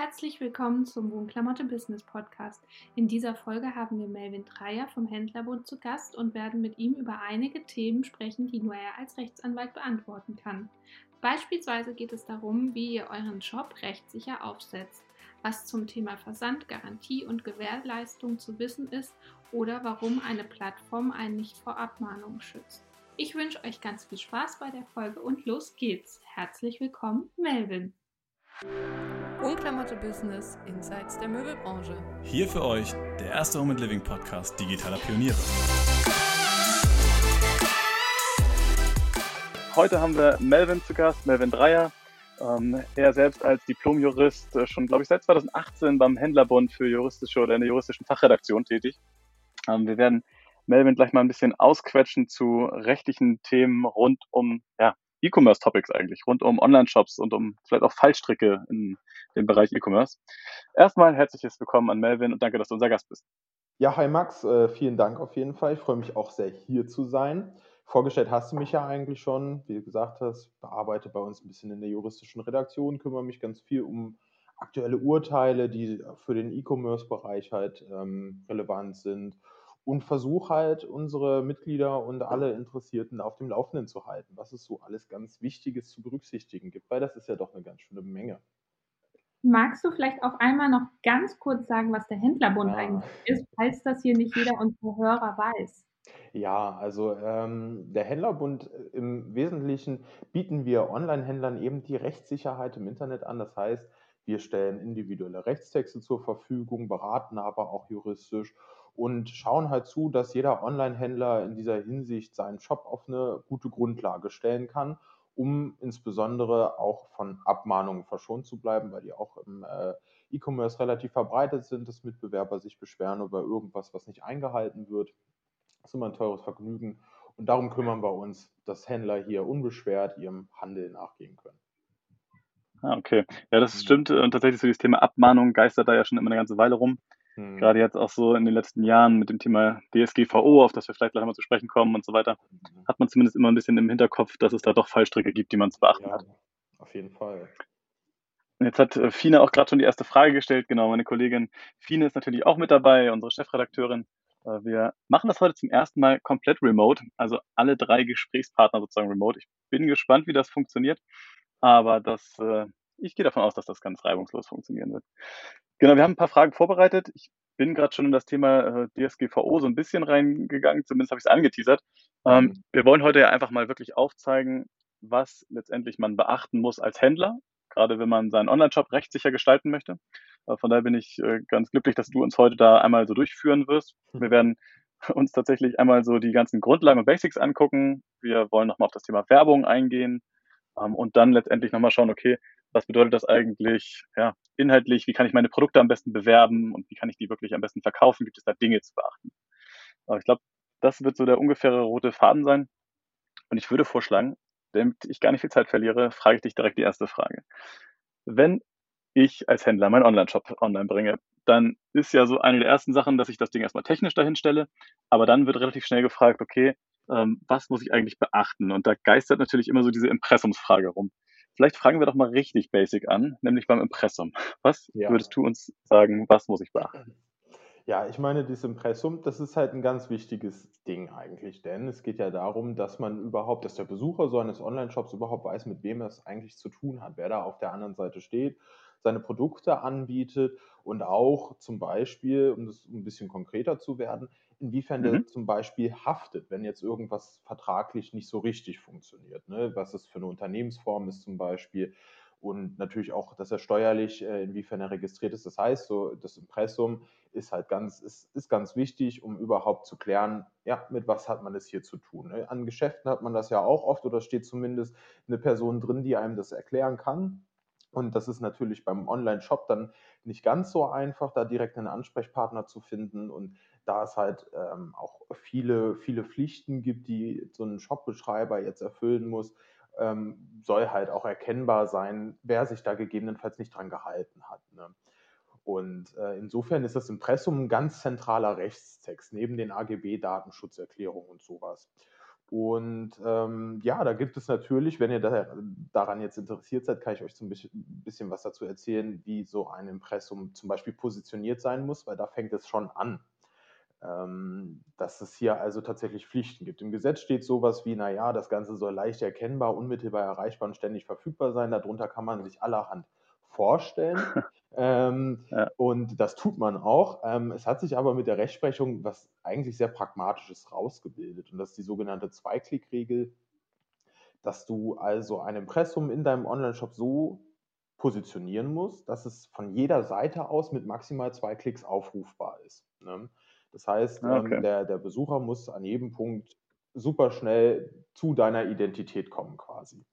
Herzlich willkommen zum Wohnklamotte Business Podcast. In dieser Folge haben wir Melvin Dreier vom Händlerbund zu Gast und werden mit ihm über einige Themen sprechen, die nur er als Rechtsanwalt beantworten kann. Beispielsweise geht es darum, wie ihr euren Job rechtssicher aufsetzt, was zum Thema Versand, Garantie und Gewährleistung zu wissen ist oder warum eine Plattform einen nicht vor Abmahnungen schützt. Ich wünsche euch ganz viel Spaß bei der Folge und los geht's. Herzlich willkommen, Melvin. Unklamotte Business Insights der Möbelbranche. Hier für euch der erste Home and Living Podcast digitaler Pioniere. Heute haben wir Melvin zu Gast, Melvin Dreier. Ähm, er selbst als Diplomjurist äh, schon, glaube ich, seit 2018 beim Händlerbund für juristische oder in der juristischen Fachredaktion tätig. Ähm, wir werden Melvin gleich mal ein bisschen ausquetschen zu rechtlichen Themen rund um ja, E-Commerce-Topics eigentlich, rund um Online-Shops und um vielleicht auch Fallstricke in dem Bereich E-Commerce. Erstmal herzliches Willkommen an Melvin und danke, dass du unser Gast bist. Ja, hi Max, äh, vielen Dank auf jeden Fall. Ich freue mich auch sehr, hier zu sein. Vorgestellt hast du mich ja eigentlich schon, wie du gesagt hast, bearbeite bei uns ein bisschen in der juristischen Redaktion, kümmere mich ganz viel um aktuelle Urteile, die für den E-Commerce-Bereich halt ähm, relevant sind und versuche halt unsere Mitglieder und alle Interessierten auf dem Laufenden zu halten, was es so alles ganz Wichtiges zu berücksichtigen gibt, weil das ist ja doch eine ganz schöne Menge. Magst du vielleicht auch einmal noch ganz kurz sagen, was der Händlerbund ja. eigentlich ist, falls das hier nicht jeder unserer Hörer weiß? Ja, also ähm, der Händlerbund äh, im Wesentlichen bieten wir Online-Händlern eben die Rechtssicherheit im Internet an. Das heißt, wir stellen individuelle Rechtstexte zur Verfügung, beraten aber auch juristisch und schauen halt zu, dass jeder Online-Händler in dieser Hinsicht seinen Shop auf eine gute Grundlage stellen kann, um insbesondere auch von Abmahnungen verschont zu bleiben, weil die auch im äh, E-Commerce relativ verbreitet sind, dass Mitbewerber sich beschweren über irgendwas, was nicht eingehalten wird. Das ist immer ein teures Vergnügen. Und darum kümmern wir uns, dass Händler hier unbeschwert ihrem Handel nachgehen können. Ah, okay. Ja, das stimmt. Und tatsächlich so dieses Thema Abmahnung geistert da ja schon immer eine ganze Weile rum. Mhm. Gerade jetzt auch so in den letzten Jahren mit dem Thema DSGVO, auf das wir vielleicht gleich mal zu sprechen kommen und so weiter, mhm. hat man zumindest immer ein bisschen im Hinterkopf, dass es da doch Fallstricke gibt, die man zu beachten ja, hat. Auf jeden Fall. Jetzt hat äh, Fine auch gerade schon die erste Frage gestellt. Genau, meine Kollegin Fine ist natürlich auch mit dabei, unsere Chefredakteurin. Äh, wir machen das heute zum ersten Mal komplett remote, also alle drei Gesprächspartner sozusagen remote. Ich bin gespannt, wie das funktioniert, aber das, äh, ich gehe davon aus, dass das ganz reibungslos funktionieren wird. Genau, wir haben ein paar Fragen vorbereitet. Ich bin gerade schon in das Thema äh, DSGVO so ein bisschen reingegangen, zumindest habe ich es angeteasert. Ähm, mhm. wir wollen heute ja einfach mal wirklich aufzeigen, was letztendlich man beachten muss als Händler, gerade wenn man seinen Online-Shop rechtssicher gestalten möchte. Äh, von daher bin ich äh, ganz glücklich, dass du uns heute da einmal so durchführen wirst. Mhm. Wir werden uns tatsächlich einmal so die ganzen Grundlagen und Basics angucken. Wir wollen nochmal auf das Thema Werbung eingehen ähm, und dann letztendlich nochmal schauen, okay, was bedeutet das eigentlich ja, inhaltlich, wie kann ich meine Produkte am besten bewerben und wie kann ich die wirklich am besten verkaufen, gibt es da Dinge zu beachten. Aber ich glaube, das wird so der ungefähre rote Faden sein. Und ich würde vorschlagen, damit ich gar nicht viel Zeit verliere, frage ich dich direkt die erste Frage. Wenn ich als Händler meinen Online-Shop online bringe, dann ist ja so eine der ersten Sachen, dass ich das Ding erstmal technisch dahin stelle, aber dann wird relativ schnell gefragt, okay, ähm, was muss ich eigentlich beachten? Und da geistert natürlich immer so diese Impressumsfrage rum. Vielleicht fragen wir doch mal richtig basic an, nämlich beim Impressum. Was ja. würdest du uns sagen, was muss ich beachten? Ja, ich meine, dieses Impressum, das ist halt ein ganz wichtiges Ding eigentlich, denn es geht ja darum, dass man überhaupt, dass der Besucher so eines Online-Shops überhaupt weiß, mit wem er es eigentlich zu tun hat, wer da auf der anderen Seite steht, seine Produkte anbietet und auch zum Beispiel, um das ein bisschen konkreter zu werden, inwiefern mhm. der zum Beispiel haftet, wenn jetzt irgendwas vertraglich nicht so richtig funktioniert. Ne? Was es für eine Unternehmensform ist zum Beispiel. Und natürlich auch, dass er steuerlich, äh, inwiefern er registriert ist. Das heißt, so das Impressum ist halt ganz, ist, ist ganz wichtig, um überhaupt zu klären, ja, mit was hat man es hier zu tun. Ne? An Geschäften hat man das ja auch oft oder steht zumindest eine Person drin, die einem das erklären kann. Und das ist natürlich beim Online-Shop dann nicht ganz so einfach, da direkt einen Ansprechpartner zu finden. Und da es halt ähm, auch viele, viele Pflichten gibt, die so ein Shop-Beschreiber jetzt erfüllen muss, ähm, soll halt auch erkennbar sein, wer sich da gegebenenfalls nicht dran gehalten hat. Ne? Und äh, insofern ist das Impressum ein ganz zentraler Rechtstext, neben den AGB, Datenschutzerklärungen und sowas. Und ähm, ja, da gibt es natürlich, wenn ihr da, daran jetzt interessiert seid, kann ich euch so ein bisschen, bisschen, was dazu erzählen, wie so ein Impressum zum Beispiel positioniert sein muss, weil da fängt es schon an. Ähm, dass es hier also tatsächlich Pflichten gibt. Im Gesetz steht sowas wie, naja, das Ganze soll leicht erkennbar, unmittelbar erreichbar und ständig verfügbar sein. Darunter kann man sich allerhand vorstellen. ähm, ja. Und das tut man auch. Ähm, es hat sich aber mit der Rechtsprechung was eigentlich sehr Pragmatisches rausgebildet. Und das ist die sogenannte Zweiklickregel, dass du also ein Impressum in deinem Online-Shop so positionieren musst, dass es von jeder Seite aus mit maximal zwei Klicks aufrufbar ist. Ne? Das heißt, ah, okay. ähm, der, der Besucher muss an jedem Punkt super schnell zu deiner Identität kommen quasi.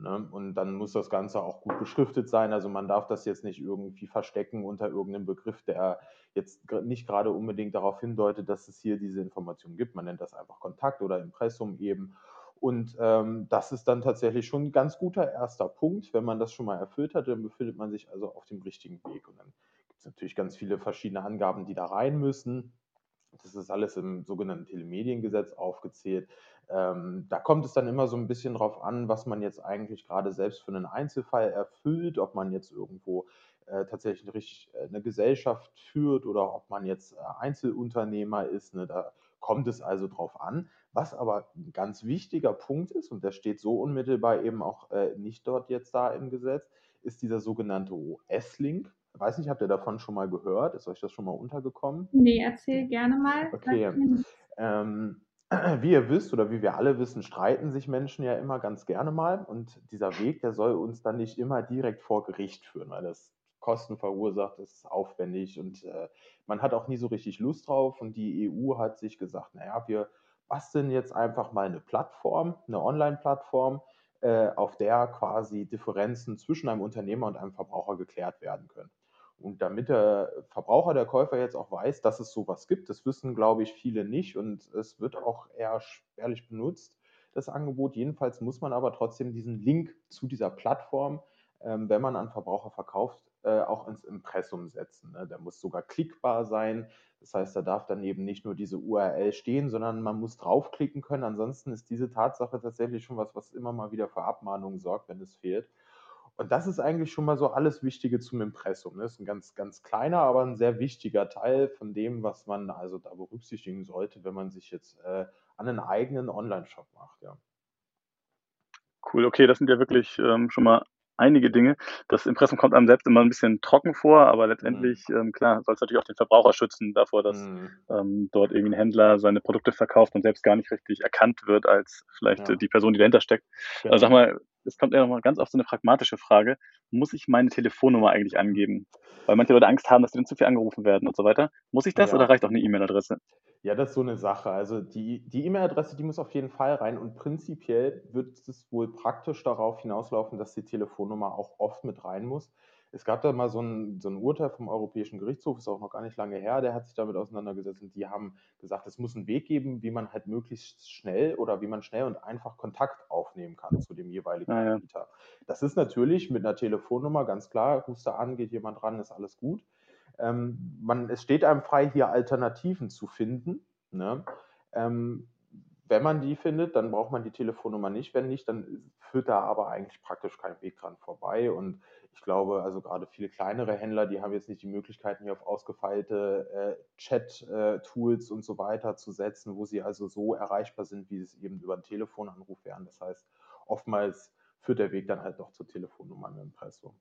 Ne? Und dann muss das Ganze auch gut beschriftet sein. Also man darf das jetzt nicht irgendwie verstecken unter irgendeinem Begriff, der jetzt nicht gerade unbedingt darauf hindeutet, dass es hier diese Information gibt. Man nennt das einfach Kontakt oder Impressum eben. Und ähm, das ist dann tatsächlich schon ein ganz guter erster Punkt. Wenn man das schon mal erfüllt hat, dann befindet man sich also auf dem richtigen Weg. Und dann gibt es natürlich ganz viele verschiedene Angaben, die da rein müssen. Das ist alles im sogenannten Telemediengesetz aufgezählt. Ähm, da kommt es dann immer so ein bisschen drauf an, was man jetzt eigentlich gerade selbst für einen Einzelfall erfüllt, ob man jetzt irgendwo äh, tatsächlich eine, richtig, äh, eine, Gesellschaft führt oder ob man jetzt äh, Einzelunternehmer ist. Ne? Da kommt es also drauf an. Was aber ein ganz wichtiger Punkt ist, und der steht so unmittelbar eben auch äh, nicht dort jetzt da im Gesetz, ist dieser sogenannte OS-Link weiß nicht, habt ihr davon schon mal gehört? Ist euch das schon mal untergekommen? Nee, erzähl gerne mal. Okay. Ähm, wie ihr wisst oder wie wir alle wissen, streiten sich Menschen ja immer ganz gerne mal. Und dieser Weg, der soll uns dann nicht immer direkt vor Gericht führen, weil das Kosten verursacht, das ist aufwendig und äh, man hat auch nie so richtig Lust drauf. Und die EU hat sich gesagt, naja, wir basteln jetzt einfach mal eine Plattform, eine Online-Plattform, äh, auf der quasi Differenzen zwischen einem Unternehmer und einem Verbraucher geklärt werden können. Und damit der Verbraucher, der Käufer jetzt auch weiß, dass es sowas gibt, das wissen, glaube ich, viele nicht und es wird auch eher spärlich benutzt, das Angebot. Jedenfalls muss man aber trotzdem diesen Link zu dieser Plattform, ähm, wenn man an Verbraucher verkauft, äh, auch ins Impressum setzen. Ne? Der muss sogar klickbar sein. Das heißt, da darf daneben nicht nur diese URL stehen, sondern man muss draufklicken können. Ansonsten ist diese Tatsache tatsächlich schon was, was immer mal wieder für Abmahnungen sorgt, wenn es fehlt. Und das ist eigentlich schon mal so alles Wichtige zum Impressum. Das ne? ist ein ganz, ganz kleiner, aber ein sehr wichtiger Teil von dem, was man also da berücksichtigen sollte, wenn man sich jetzt äh, an einen eigenen Online-Shop macht. Ja. Cool, okay, das sind ja wirklich ähm, schon mal einige Dinge. Das Impressum kommt einem selbst immer ein bisschen trocken vor, aber letztendlich, mhm. ähm, klar, soll es natürlich auch den Verbraucher schützen davor, dass mhm. ähm, dort irgendwie ein Händler seine Produkte verkauft und selbst gar nicht richtig erkannt wird als vielleicht ja. die Person, die dahinter steckt. Ja. Also sag mal, es kommt ja nochmal ganz oft so eine pragmatische Frage, muss ich meine Telefonnummer eigentlich angeben? Weil manche Leute Angst haben, dass sie dann zu viel angerufen werden und so weiter. Muss ich das ja. oder reicht auch eine E-Mail-Adresse? Ja, das ist so eine Sache. Also die die E-Mail-Adresse, die muss auf jeden Fall rein und prinzipiell wird es wohl praktisch darauf hinauslaufen, dass die Telefonnummer auch oft mit rein muss. Es gab da mal so ein, so ein Urteil vom Europäischen Gerichtshof, ist auch noch gar nicht lange her, der hat sich damit auseinandergesetzt und die haben gesagt, es muss einen Weg geben, wie man halt möglichst schnell oder wie man schnell und einfach Kontakt aufnehmen kann zu dem jeweiligen ah, Anbieter. Ja. Das ist natürlich mit einer Telefonnummer ganz klar, rufst du an, geht jemand ran, ist alles gut. Ähm, man, es steht einem frei, hier Alternativen zu finden. Ne? Ähm, wenn man die findet, dann braucht man die Telefonnummer nicht. Wenn nicht, dann führt da aber eigentlich praktisch kein Weg dran vorbei. Und ich glaube, also gerade viele kleinere Händler, die haben jetzt nicht die Möglichkeiten, hier auf ausgefeilte äh, Chat-Tools äh, und so weiter zu setzen, wo sie also so erreichbar sind, wie es eben über einen Telefonanruf wären. Das heißt, oftmals führt der Weg dann halt doch zur Telefonnummer im Impressum.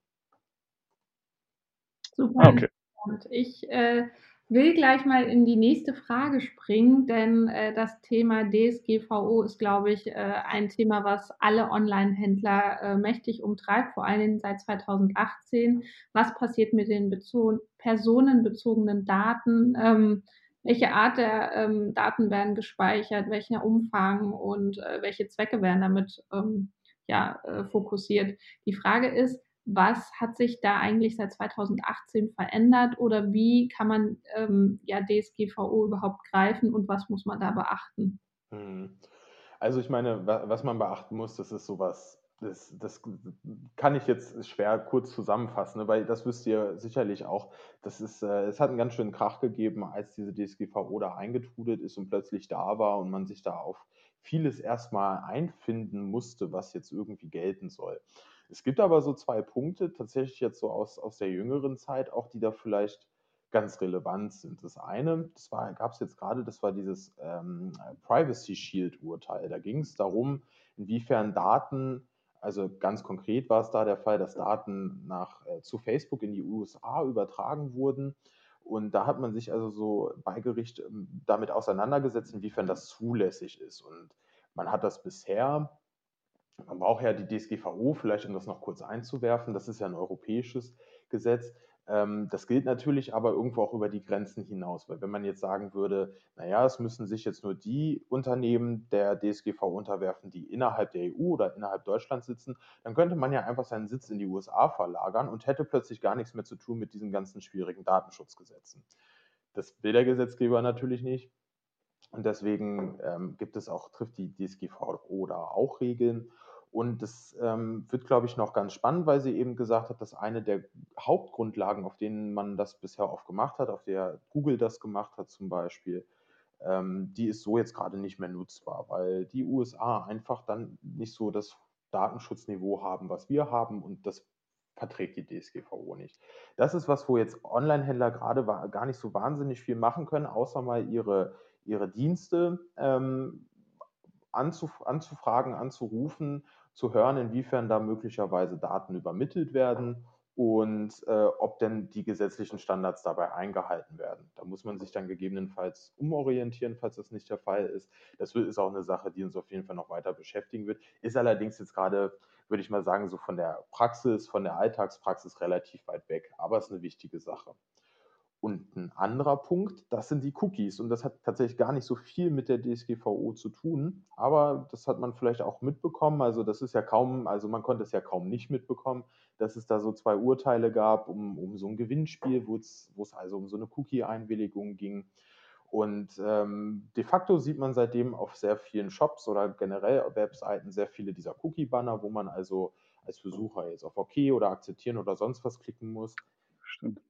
Super. Ah, okay. Und ich äh, will gleich mal in die nächste Frage springen, denn äh, das Thema DSGVO ist, glaube ich, äh, ein Thema, was alle Online-Händler äh, mächtig umtreibt, vor allem seit 2018. Was passiert mit den personenbezogenen Daten? Ähm, welche Art der ähm, Daten werden gespeichert? Welcher Umfang und äh, welche Zwecke werden damit ähm, ja, äh, fokussiert? Die Frage ist, was hat sich da eigentlich seit 2018 verändert oder wie kann man ähm, ja DSGVO überhaupt greifen und was muss man da beachten? Hm. Also ich meine, was man beachten muss, das ist sowas, das, das kann ich jetzt schwer kurz zusammenfassen, ne, weil das wisst ihr sicherlich auch. Das ist, äh, es hat einen ganz schönen Krach gegeben, als diese DSGVO da eingetrudelt ist und plötzlich da war und man sich da auf vieles erstmal einfinden musste, was jetzt irgendwie gelten soll. Es gibt aber so zwei Punkte, tatsächlich jetzt so aus, aus der jüngeren Zeit, auch die da vielleicht ganz relevant sind. Das eine, das gab es jetzt gerade, das war dieses ähm, Privacy Shield-Urteil. Da ging es darum, inwiefern Daten, also ganz konkret war es da der Fall, dass Daten nach, äh, zu Facebook in die USA übertragen wurden. Und da hat man sich also so bei Gericht ähm, damit auseinandergesetzt, inwiefern das zulässig ist. Und man hat das bisher, man braucht ja die DSGVO, vielleicht um das noch kurz einzuwerfen, das ist ja ein europäisches Gesetz. Ähm, das gilt natürlich aber irgendwo auch über die Grenzen hinaus, weil wenn man jetzt sagen würde, naja, es müssen sich jetzt nur die Unternehmen der DSGV unterwerfen, die innerhalb der EU oder innerhalb Deutschlands sitzen, dann könnte man ja einfach seinen Sitz in die USA verlagern und hätte plötzlich gar nichts mehr zu tun mit diesen ganzen schwierigen Datenschutzgesetzen. Das will der Gesetzgeber natürlich nicht. Und deswegen ähm, gibt es auch, trifft die DSGVO da auch Regeln. Und das ähm, wird, glaube ich, noch ganz spannend, weil sie eben gesagt hat, dass eine der Hauptgrundlagen, auf denen man das bisher oft gemacht hat, auf der Google das gemacht hat zum Beispiel, ähm, die ist so jetzt gerade nicht mehr nutzbar, weil die USA einfach dann nicht so das Datenschutzniveau haben, was wir haben und das verträgt die DSGVO nicht. Das ist was, wo jetzt Online-Händler gerade gar nicht so wahnsinnig viel machen können, außer mal ihre, ihre Dienste ähm, anzuf anzufragen, anzurufen zu hören, inwiefern da möglicherweise Daten übermittelt werden und äh, ob denn die gesetzlichen Standards dabei eingehalten werden. Da muss man sich dann gegebenenfalls umorientieren, falls das nicht der Fall ist. Das ist auch eine Sache, die uns auf jeden Fall noch weiter beschäftigen wird. Ist allerdings jetzt gerade, würde ich mal sagen, so von der Praxis, von der Alltagspraxis relativ weit weg. Aber es ist eine wichtige Sache. Und ein anderer Punkt, das sind die Cookies. Und das hat tatsächlich gar nicht so viel mit der DSGVO zu tun, aber das hat man vielleicht auch mitbekommen. Also das ist ja kaum, also man konnte es ja kaum nicht mitbekommen, dass es da so zwei Urteile gab um, um so ein Gewinnspiel, wo es, also um so eine Cookie-Einwilligung ging. Und ähm, de facto sieht man seitdem auf sehr vielen Shops oder generell Webseiten sehr viele dieser Cookie-Banner, wo man also als Besucher jetzt auf OK oder akzeptieren oder sonst was klicken muss. Stimmt.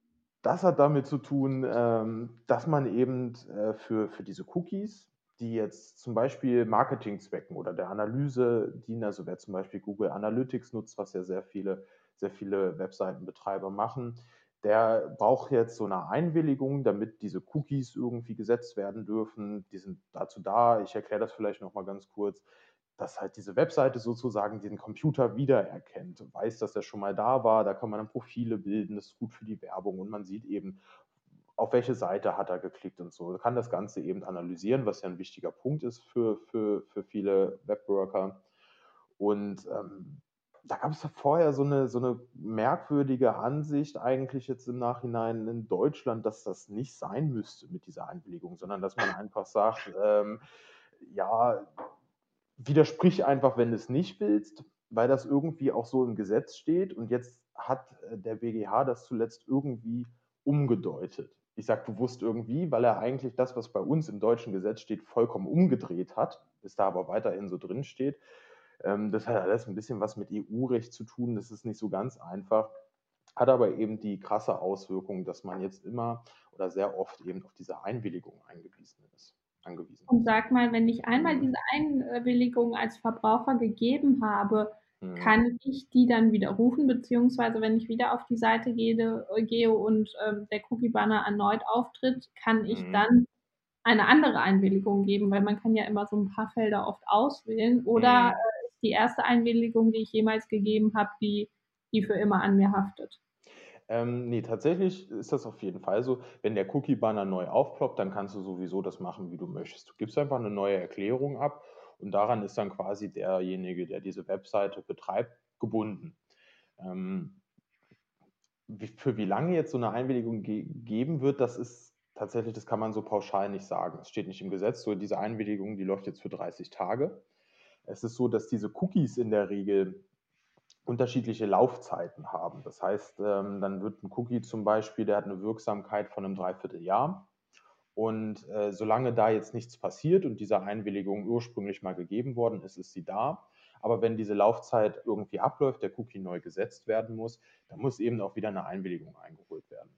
Das hat damit zu tun, ähm, dass man eben äh, für, für diese Cookies, die jetzt zum Beispiel Marketingzwecken oder der Analyse dienen, also wer zum Beispiel Google Analytics nutzt, was ja sehr viele, sehr viele Webseitenbetreiber machen, der braucht jetzt so eine Einwilligung, damit diese Cookies irgendwie gesetzt werden dürfen. Die sind dazu da. Ich erkläre das vielleicht nochmal ganz kurz dass halt diese Webseite sozusagen den Computer wiedererkennt, weiß, dass er schon mal da war, da kann man dann Profile bilden, das ist gut für die Werbung und man sieht eben, auf welche Seite hat er geklickt und so. Kann das Ganze eben analysieren, was ja ein wichtiger Punkt ist für, für, für viele Webworker. Und ähm, da gab es vorher so eine, so eine merkwürdige Ansicht eigentlich jetzt im Nachhinein in Deutschland, dass das nicht sein müsste mit dieser Einwilligung, sondern dass man einfach sagt, ähm, ja, widersprich einfach, wenn du es nicht willst, weil das irgendwie auch so im Gesetz steht. Und jetzt hat äh, der BGH das zuletzt irgendwie umgedeutet. Ich sage bewusst irgendwie, weil er eigentlich das, was bei uns im deutschen Gesetz steht, vollkommen umgedreht hat, bis da aber weiterhin so drin steht. Ähm, das hat alles ein bisschen was mit EU-Recht zu tun. Das ist nicht so ganz einfach, hat aber eben die krasse Auswirkung, dass man jetzt immer oder sehr oft eben auf diese Einwilligung eingewiesen ist angewiesen. Und sag mal, wenn ich einmal mhm. diese Einwilligung als Verbraucher gegeben habe, mhm. kann ich die dann widerrufen, beziehungsweise wenn ich wieder auf die Seite gehe, gehe und ähm, der Cookie-Banner erneut auftritt, kann ich mhm. dann eine andere Einwilligung geben, weil man kann ja immer so ein paar Felder oft auswählen. Oder mhm. äh, ist die erste Einwilligung, die ich jemals gegeben habe, die, die für immer an mir haftet? Ähm, ne, tatsächlich ist das auf jeden Fall so. Wenn der Cookie-Banner neu aufploppt, dann kannst du sowieso das machen, wie du möchtest. Du gibst einfach eine neue Erklärung ab und daran ist dann quasi derjenige, der diese Webseite betreibt, gebunden. Ähm, wie, für wie lange jetzt so eine Einwilligung ge geben wird, das ist tatsächlich, das kann man so pauschal nicht sagen. Es steht nicht im Gesetz, so diese Einwilligung, die läuft jetzt für 30 Tage. Es ist so, dass diese Cookies in der Regel unterschiedliche Laufzeiten haben. Das heißt, ähm, dann wird ein Cookie zum Beispiel, der hat eine Wirksamkeit von einem Dreivierteljahr. Und äh, solange da jetzt nichts passiert und diese Einwilligung ursprünglich mal gegeben worden ist, ist sie da. Aber wenn diese Laufzeit irgendwie abläuft, der Cookie neu gesetzt werden muss, dann muss eben auch wieder eine Einwilligung eingeholt werden.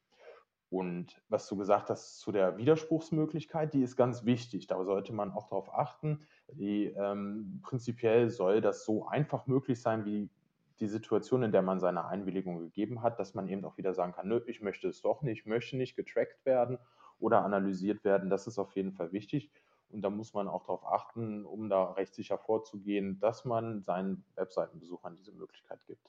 Und was du gesagt hast zu der Widerspruchsmöglichkeit, die ist ganz wichtig. Da sollte man auch darauf achten. Die, ähm, prinzipiell soll das so einfach möglich sein, wie die Situation, in der man seine Einwilligung gegeben hat, dass man eben auch wieder sagen kann, nö, ich möchte es doch nicht, ich möchte nicht getrackt werden oder analysiert werden. Das ist auf jeden Fall wichtig. Und da muss man auch darauf achten, um da rechtssicher vorzugehen, dass man seinen Webseitenbesuchern diese Möglichkeit gibt.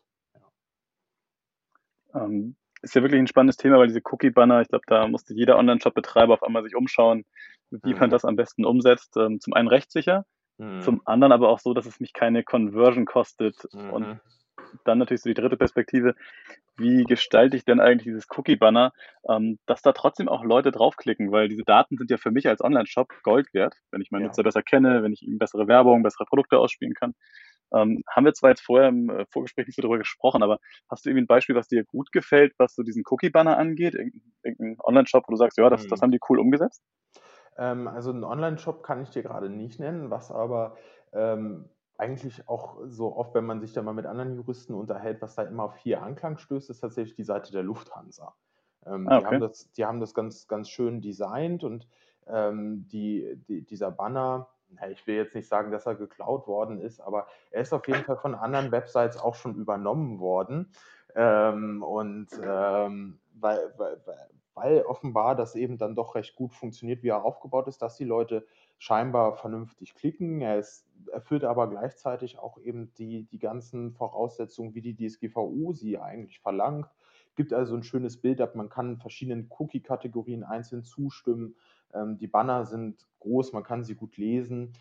Ja. Ähm, ist ja wirklich ein spannendes Thema, weil diese Cookie-Banner, ich glaube, da musste jeder Online-Shop-Betreiber auf einmal sich umschauen, wie mhm. man das am besten umsetzt. Ähm, zum einen rechtssicher, mhm. zum anderen aber auch so, dass es mich keine Conversion kostet. Mhm. Und dann natürlich so die dritte Perspektive, wie gestalte ich denn eigentlich dieses Cookie-Banner, ähm, dass da trotzdem auch Leute draufklicken, weil diese Daten sind ja für mich als Online-Shop Gold wert, wenn ich meinen ja. Nutzer besser kenne, wenn ich ihm bessere Werbung, bessere Produkte ausspielen kann. Ähm, haben wir zwar jetzt vorher im äh, Vorgespräch nicht so darüber gesprochen, aber hast du irgendwie ein Beispiel, was dir gut gefällt, was so diesen Cookie-Banner angeht? Irgendein, irgendein Online-Shop, wo du sagst, ja, das, das mhm. haben die cool umgesetzt? Ähm, also einen Online-Shop kann ich dir gerade nicht nennen, was aber ähm, eigentlich auch so oft, wenn man sich da mal mit anderen Juristen unterhält, was da immer auf viel Anklang stößt, ist tatsächlich die Seite der Lufthansa. Ähm, ah, okay. die, haben das, die haben das ganz, ganz schön designt und ähm, die, die, dieser Banner, ich will jetzt nicht sagen, dass er geklaut worden ist, aber er ist auf jeden Fall von anderen Websites auch schon übernommen worden. Ähm, und ähm, weil, weil, weil offenbar das eben dann doch recht gut funktioniert, wie er aufgebaut ist, dass die Leute scheinbar vernünftig klicken. Er ist, erfüllt aber gleichzeitig auch eben die, die ganzen Voraussetzungen, wie die DSGVO sie eigentlich verlangt. Gibt also ein schönes Bild ab, man kann verschiedenen Cookie-Kategorien einzeln zustimmen. Ähm, die Banner sind groß, man kann sie gut lesen.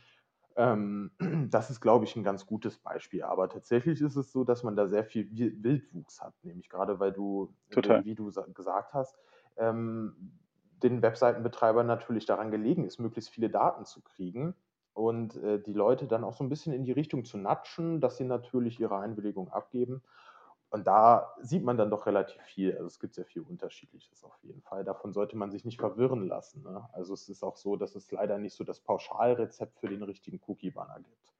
Ähm, das ist, glaube ich, ein ganz gutes Beispiel. Aber tatsächlich ist es so, dass man da sehr viel Wildwuchs hat, nämlich gerade weil du, Total. wie du gesagt hast, ähm, den Webseitenbetreibern natürlich daran gelegen ist, möglichst viele Daten zu kriegen und äh, die Leute dann auch so ein bisschen in die Richtung zu natschen, dass sie natürlich ihre Einwilligung abgeben. Und da sieht man dann doch relativ viel. Also es gibt sehr viel Unterschiedliches auf jeden Fall. Davon sollte man sich nicht verwirren lassen. Ne? Also es ist auch so, dass es leider nicht so das Pauschalrezept für den richtigen Cookie-Banner gibt.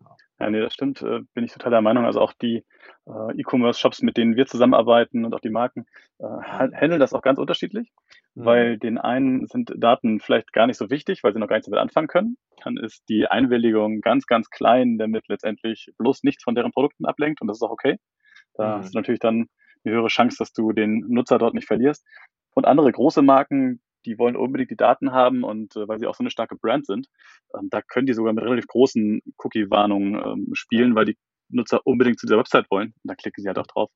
Ja. ja, nee, das stimmt. Äh, bin ich total der Meinung. Also auch die äh, E-Commerce-Shops, mit denen wir zusammenarbeiten und auch die Marken, äh, handeln das auch ganz unterschiedlich. Mhm. Weil den einen sind Daten vielleicht gar nicht so wichtig, weil sie noch gar nichts damit anfangen können. Dann ist die Einwilligung ganz, ganz klein, damit letztendlich bloß nichts von deren Produkten ablenkt und das ist auch okay. Da mhm. hast du natürlich dann eine höhere Chance, dass du den Nutzer dort nicht verlierst. Und andere große Marken, die wollen unbedingt die Daten haben und äh, weil sie auch so eine starke Brand sind, ähm, da können die sogar mit relativ großen Cookie-Warnungen ähm, spielen, weil die Nutzer unbedingt zu dieser Website wollen. Und da klicken sie halt auch drauf.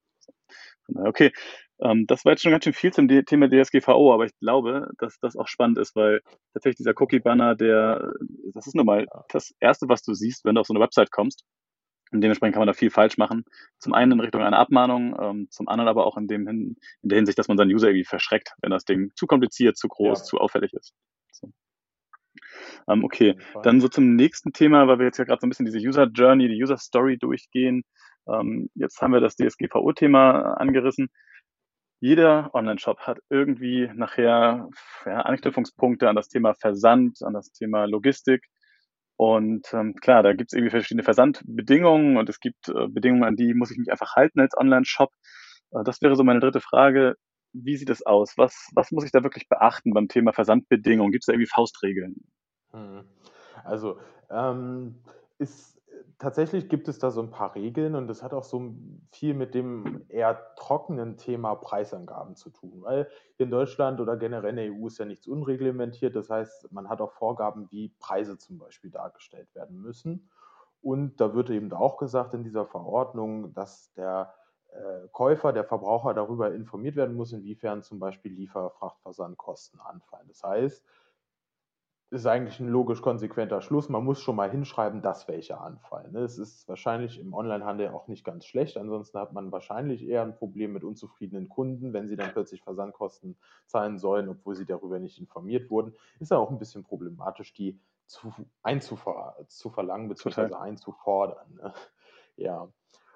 Okay, ähm, das war jetzt schon ganz schön viel zum Thema DSGVO, aber ich glaube, dass das auch spannend ist, weil tatsächlich dieser Cookie-Banner, der, das ist nun mal das Erste, was du siehst, wenn du auf so eine Website kommst. Und dementsprechend kann man da viel falsch machen. Zum einen in Richtung einer Abmahnung, ähm, zum anderen aber auch in, dem in der Hinsicht, dass man seinen User irgendwie verschreckt, wenn das Ding zu kompliziert, zu groß, ja. zu auffällig ist. So. Ähm, okay, dann so zum nächsten Thema, weil wir jetzt ja gerade so ein bisschen diese User Journey, die User Story durchgehen. Ähm, jetzt haben wir das DSGVO-Thema angerissen. Jeder Online-Shop hat irgendwie nachher ja, Anknüpfungspunkte an das Thema Versand, an das Thema Logistik. Und ähm, klar, da gibt es irgendwie verschiedene Versandbedingungen und es gibt äh, Bedingungen, an die muss ich mich einfach halten als Online-Shop. Äh, das wäre so meine dritte Frage. Wie sieht es aus? Was, was muss ich da wirklich beachten beim Thema Versandbedingungen? Gibt es da irgendwie Faustregeln? Hm. Also ähm, ist tatsächlich gibt es da so ein paar Regeln und das hat auch so viel mit dem eher trockenen Thema Preisangaben zu tun, weil in Deutschland oder generell in der EU ist ja nichts unreglementiert. Das heißt, man hat auch Vorgaben, wie Preise zum Beispiel dargestellt werden müssen. Und da wird eben auch gesagt in dieser Verordnung, dass der äh, Käufer, der Verbraucher darüber informiert werden muss, inwiefern zum Beispiel Lieferfrachtversandkosten anfallen. Das heißt, ist eigentlich ein logisch konsequenter Schluss. Man muss schon mal hinschreiben, dass welche anfallen. Ne? Es ist wahrscheinlich im Onlinehandel auch nicht ganz schlecht. Ansonsten hat man wahrscheinlich eher ein Problem mit unzufriedenen Kunden, wenn sie dann plötzlich Versandkosten zahlen sollen, obwohl sie darüber nicht informiert wurden. Ist ja auch ein bisschen problematisch, die zu, einzuver zu verlangen bzw. einzufordern. Ne? Ja.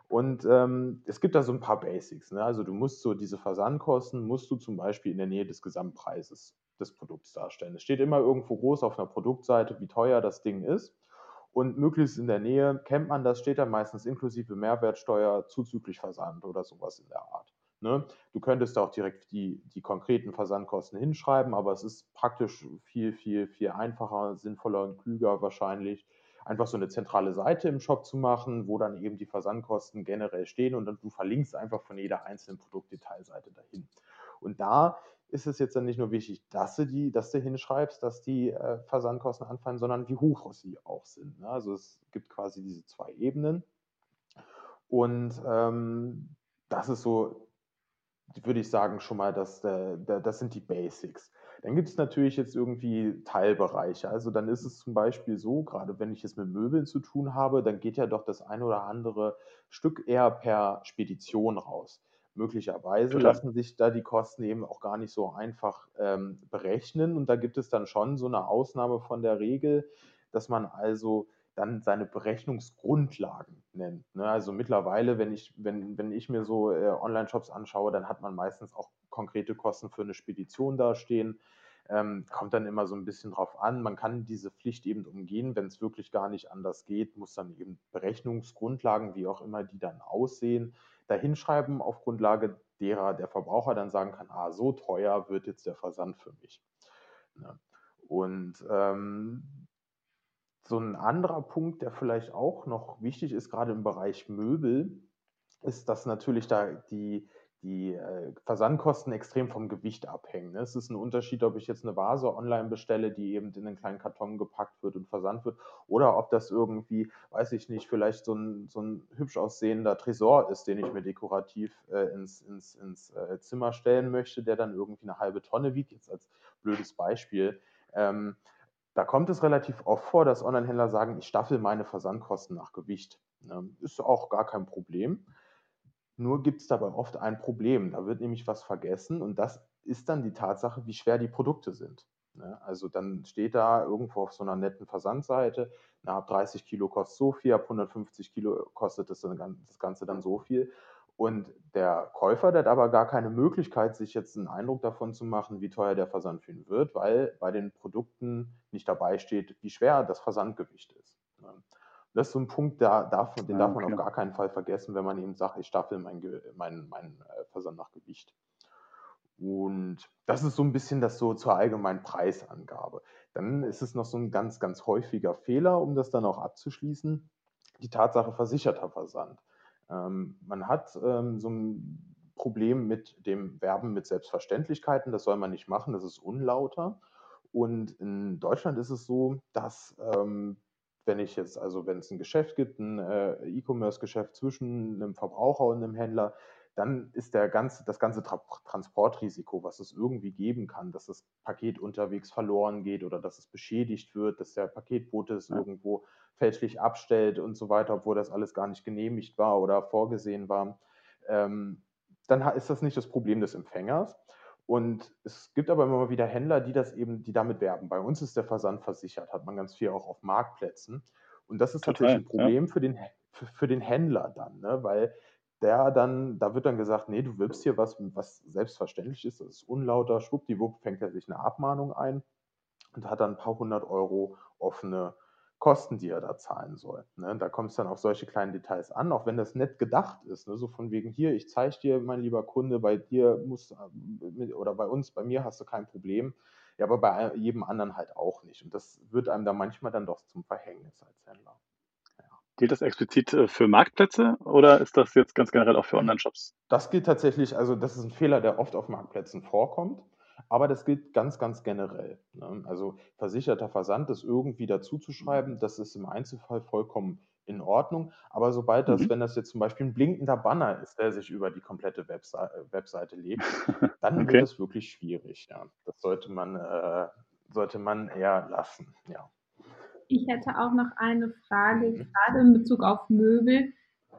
Und ähm, es gibt da so ein paar Basics. Ne? Also du musst so diese Versandkosten, musst du zum Beispiel in der Nähe des Gesamtpreises des Produkts darstellen. Es steht immer irgendwo groß auf einer Produktseite, wie teuer das Ding ist. Und möglichst in der Nähe kennt man das, steht da meistens inklusive Mehrwertsteuer, zuzüglich Versand oder sowas in der Art. Ne? Du könntest auch direkt die, die konkreten Versandkosten hinschreiben, aber es ist praktisch viel, viel, viel einfacher, sinnvoller und klüger wahrscheinlich, einfach so eine zentrale Seite im Shop zu machen, wo dann eben die Versandkosten generell stehen und dann du verlinkst einfach von jeder einzelnen Produktdetailseite dahin. Und da ist es jetzt dann nicht nur wichtig, dass du die, dass du hinschreibst, dass die äh, Versandkosten anfallen, sondern wie hoch sie auch sind. Ne? Also es gibt quasi diese zwei Ebenen. Und ähm, das ist so, würde ich sagen, schon mal, dass, äh, das sind die Basics. Dann gibt es natürlich jetzt irgendwie Teilbereiche. Also dann ist es zum Beispiel so, gerade wenn ich es mit Möbeln zu tun habe, dann geht ja doch das ein oder andere Stück eher per Spedition raus. Möglicherweise Total. lassen sich da die Kosten eben auch gar nicht so einfach ähm, berechnen. Und da gibt es dann schon so eine Ausnahme von der Regel, dass man also dann seine Berechnungsgrundlagen nennt. Ne? Also mittlerweile, wenn ich, wenn, wenn ich mir so äh, Online-Shops anschaue, dann hat man meistens auch konkrete Kosten für eine Spedition dastehen. Ähm, kommt dann immer so ein bisschen drauf an. Man kann diese Pflicht eben umgehen, wenn es wirklich gar nicht anders geht, muss dann eben Berechnungsgrundlagen, wie auch immer die dann aussehen, dahinschreiben, auf Grundlage derer der Verbraucher dann sagen kann, ah, so teuer wird jetzt der Versand für mich. Ne? Und ähm, so ein anderer Punkt, der vielleicht auch noch wichtig ist, gerade im Bereich Möbel, ist, dass natürlich da die, die äh, Versandkosten extrem vom Gewicht abhängen. Ne? Es ist ein Unterschied, ob ich jetzt eine Vase online bestelle, die eben in einen kleinen Karton gepackt wird und versandt wird, oder ob das irgendwie, weiß ich nicht, vielleicht so ein, so ein hübsch aussehender Tresor ist, den ich mir dekorativ äh, ins, ins, ins äh, Zimmer stellen möchte, der dann irgendwie eine halbe Tonne wiegt, jetzt als blödes Beispiel. Ähm, da kommt es relativ oft vor, dass Online-Händler sagen, ich staffel meine Versandkosten nach Gewicht. Ne? Ist auch gar kein Problem. Nur gibt es dabei oft ein Problem. Da wird nämlich was vergessen und das ist dann die Tatsache, wie schwer die Produkte sind. Ne? Also dann steht da irgendwo auf so einer netten Versandseite, na, ab 30 Kilo kostet so viel, ab 150 Kilo kostet das, das Ganze dann so viel. Und der Käufer, der hat aber gar keine Möglichkeit, sich jetzt einen Eindruck davon zu machen, wie teuer der Versand für ihn wird, weil bei den Produkten nicht dabei steht, wie schwer das Versandgewicht ist. Ne? Das ist so ein Punkt, der darf, den darf man auf gar keinen Fall vergessen, wenn man eben sagt, ich staffel meinen mein, mein äh, Versand nach Gewicht. Und das ist so ein bisschen das so zur allgemeinen Preisangabe. Dann ist es noch so ein ganz, ganz häufiger Fehler, um das dann auch abzuschließen, die Tatsache versicherter Versand. Ähm, man hat ähm, so ein Problem mit dem Werben mit Selbstverständlichkeiten. Das soll man nicht machen, das ist unlauter. Und in Deutschland ist es so, dass ähm, wenn ich jetzt, also wenn es ein Geschäft gibt, ein äh, E-Commerce-Geschäft zwischen einem Verbraucher und einem Händler, dann ist der ganze, das ganze Tra Transportrisiko, was es irgendwie geben kann, dass das Paket unterwegs verloren geht oder dass es beschädigt wird, dass der Paketbote es ja. irgendwo fälschlich abstellt und so weiter, obwohl das alles gar nicht genehmigt war oder vorgesehen war, ähm, dann ist das nicht das Problem des Empfängers. Und es gibt aber immer wieder Händler, die das eben, die damit werben. Bei uns ist der Versand versichert, hat man ganz viel auch auf Marktplätzen. Und das ist Total, natürlich ein Problem ja. für, den, für, für, den Händler dann, ne? weil der dann, da wird dann gesagt, nee, du wirbst hier was, was selbstverständlich ist, das ist unlauter, schwuppdiwupp fängt er sich eine Abmahnung ein und hat dann ein paar hundert Euro offene Kosten, die er da zahlen soll. Ne? Da kommt es dann auf solche kleinen Details an, auch wenn das nett gedacht ist. Ne? So von wegen hier, ich zeige dir, mein lieber Kunde, bei dir muss äh, oder bei uns, bei mir hast du kein Problem. Ja, aber bei jedem anderen halt auch nicht. Und das wird einem da manchmal dann doch zum Verhängnis als Händler. Gilt das explizit äh, für Marktplätze oder ist das jetzt ganz generell auch für Online-Shops? Das gilt tatsächlich, also das ist ein Fehler, der oft auf Marktplätzen vorkommt. Aber das gilt ganz, ganz generell. Ne? Also versicherter Versand ist irgendwie dazu zu schreiben, das ist im Einzelfall vollkommen in Ordnung. Aber sobald das, mhm. wenn das jetzt zum Beispiel ein blinkender Banner ist, der sich über die komplette Webse Webseite legt, dann okay. wird es wirklich schwierig. Ja. Das sollte man, äh, sollte man eher lassen. Ja. Ich hätte auch noch eine Frage, mhm. gerade in Bezug auf Möbel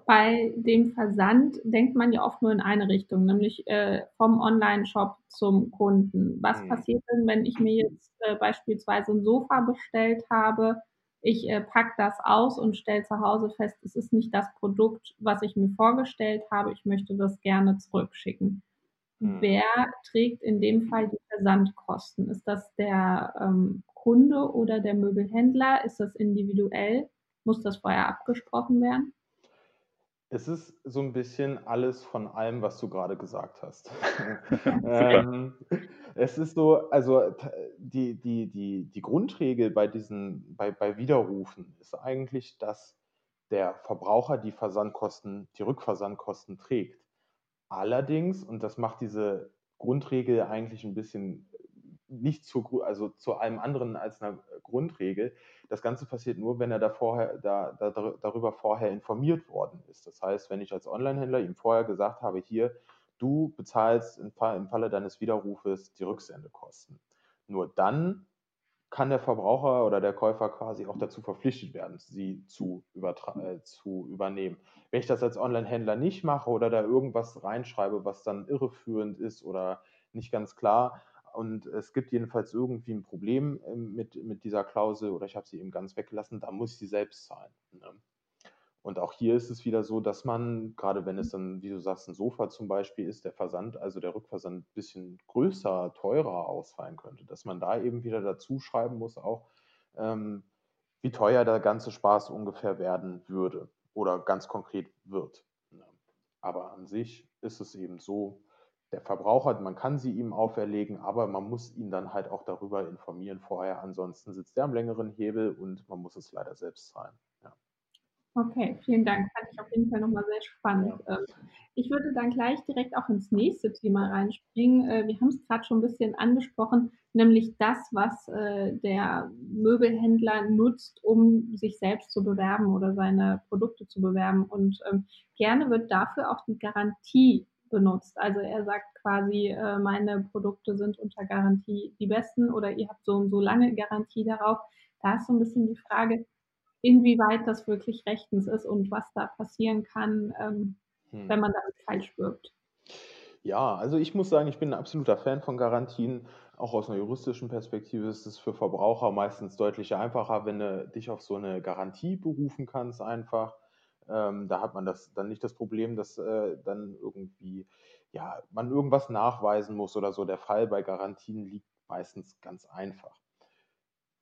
bei dem Versand denkt man ja oft nur in eine Richtung, nämlich äh, vom Online-Shop zum Kunden. Was mhm. passiert denn, wenn ich mir jetzt äh, beispielsweise ein Sofa bestellt habe? Ich äh, packe das aus und stelle zu Hause fest, es ist nicht das Produkt, was ich mir vorgestellt habe. Ich möchte das gerne zurückschicken. Mhm. Wer trägt in dem Fall die Versandkosten? Ist das der ähm, Kunde oder der Möbelhändler? Ist das individuell? Muss das vorher abgesprochen werden? Es ist so ein bisschen alles von allem, was du gerade gesagt hast. ähm, es ist so, also die, die, die, die Grundregel bei diesen, bei, bei Widerrufen ist eigentlich, dass der Verbraucher die Versandkosten, die Rückversandkosten trägt. Allerdings, und das macht diese Grundregel eigentlich ein bisschen nicht zu, also zu allem anderen als einer Grundregel. Das Ganze passiert nur, wenn er da vorher, da, da, darüber vorher informiert worden ist. Das heißt, wenn ich als Onlinehändler ihm vorher gesagt habe, hier, du bezahlst im, Fall, im Falle deines Widerrufes die Rücksendekosten. Nur dann kann der Verbraucher oder der Käufer quasi auch dazu verpflichtet werden, sie zu, äh, zu übernehmen. Wenn ich das als Online-Händler nicht mache oder da irgendwas reinschreibe, was dann irreführend ist oder nicht ganz klar, und es gibt jedenfalls irgendwie ein Problem ähm, mit, mit dieser Klausel oder ich habe sie eben ganz weggelassen, da muss ich sie selbst zahlen. Ne? Und auch hier ist es wieder so, dass man, gerade wenn es dann, wie du sagst, ein Sofa zum Beispiel ist, der Versand, also der Rückversand ein bisschen größer, teurer ausfallen könnte, dass man da eben wieder dazu schreiben muss, auch ähm, wie teuer der ganze Spaß ungefähr werden würde oder ganz konkret wird. Ne? Aber an sich ist es eben so, der Verbraucher, man kann sie ihm auferlegen, aber man muss ihn dann halt auch darüber informieren vorher. Ansonsten sitzt er am längeren Hebel und man muss es leider selbst zahlen. Ja. Okay, vielen Dank. Fand ich auf jeden Fall nochmal sehr spannend. Ja. Ähm, ich würde dann gleich direkt auch ins nächste Thema reinspringen. Äh, wir haben es gerade schon ein bisschen angesprochen, nämlich das, was äh, der Möbelhändler nutzt, um sich selbst zu bewerben oder seine Produkte zu bewerben. Und ähm, gerne wird dafür auch die Garantie benutzt. Also er sagt quasi, äh, meine Produkte sind unter Garantie die besten oder ihr habt so und so lange Garantie darauf. Da ist so ein bisschen die Frage, inwieweit das wirklich rechtens ist und was da passieren kann, ähm, hm. wenn man damit falsch wirkt. Ja, also ich muss sagen, ich bin ein absoluter Fan von Garantien. Auch aus einer juristischen Perspektive ist es für Verbraucher meistens deutlich einfacher, wenn du dich auf so eine Garantie berufen kannst, einfach. Ähm, da hat man das dann nicht das Problem, dass äh, dann irgendwie ja, man irgendwas nachweisen muss oder so. Der Fall bei Garantien liegt meistens ganz einfach.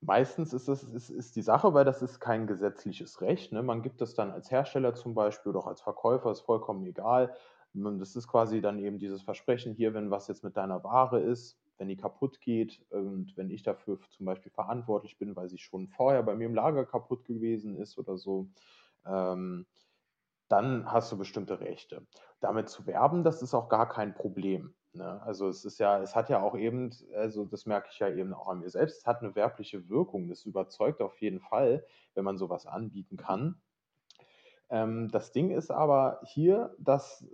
Meistens ist, das, ist, ist die Sache, weil das ist kein gesetzliches Recht. Ne? Man gibt das dann als Hersteller zum Beispiel oder auch als Verkäufer, ist vollkommen egal. Das ist quasi dann eben dieses Versprechen hier, wenn was jetzt mit deiner Ware ist, wenn die kaputt geht und wenn ich dafür zum Beispiel verantwortlich bin, weil sie schon vorher bei mir im Lager kaputt gewesen ist oder so, ähm, dann hast du bestimmte Rechte. Damit zu werben, das ist auch gar kein Problem. Ne? Also es ist ja, es hat ja auch eben, also das merke ich ja eben auch an mir selbst, es hat eine werbliche Wirkung. Das überzeugt auf jeden Fall, wenn man sowas anbieten kann. Ähm, das Ding ist aber hier das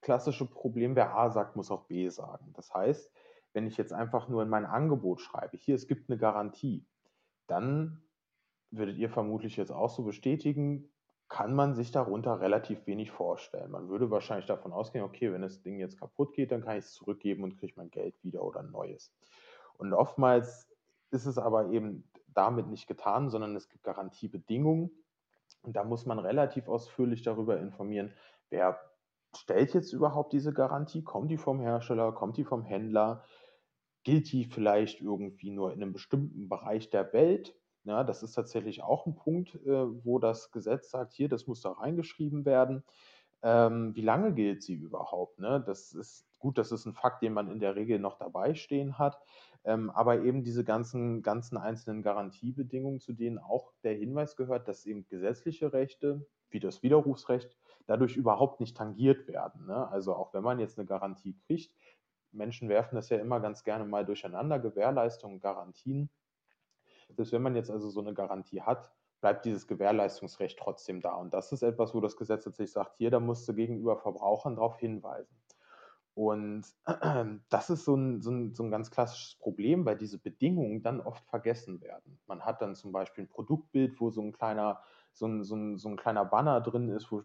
klassische Problem, wer A sagt, muss auch B sagen. Das heißt, wenn ich jetzt einfach nur in mein Angebot schreibe, hier, es gibt eine Garantie, dann würdet ihr vermutlich jetzt auch so bestätigen, kann man sich darunter relativ wenig vorstellen. Man würde wahrscheinlich davon ausgehen, okay, wenn das Ding jetzt kaputt geht, dann kann ich es zurückgeben und kriege mein Geld wieder oder ein neues. Und oftmals ist es aber eben damit nicht getan, sondern es gibt Garantiebedingungen. Und da muss man relativ ausführlich darüber informieren, wer stellt jetzt überhaupt diese Garantie? Kommt die vom Hersteller? Kommt die vom Händler? Gilt die vielleicht irgendwie nur in einem bestimmten Bereich der Welt? Ja, das ist tatsächlich auch ein Punkt, äh, wo das Gesetz sagt, hier, das muss da reingeschrieben werden. Ähm, wie lange gilt sie überhaupt? Ne? Das ist gut, das ist ein Fakt, den man in der Regel noch dabei stehen hat. Ähm, aber eben diese ganzen, ganzen einzelnen Garantiebedingungen, zu denen auch der Hinweis gehört, dass eben gesetzliche Rechte, wie das Widerrufsrecht, dadurch überhaupt nicht tangiert werden. Ne? Also auch wenn man jetzt eine Garantie kriegt, Menschen werfen das ja immer ganz gerne mal durcheinander, Gewährleistungen, Garantien. Selbst wenn man jetzt also so eine Garantie hat, bleibt dieses Gewährleistungsrecht trotzdem da. Und das ist etwas, wo das Gesetz tatsächlich sagt, hier, da musst du gegenüber Verbrauchern darauf hinweisen. Und das ist so ein, so, ein, so ein ganz klassisches Problem, weil diese Bedingungen dann oft vergessen werden. Man hat dann zum Beispiel ein Produktbild, wo so ein kleiner so ein, so ein, so ein kleiner Banner drin ist, wo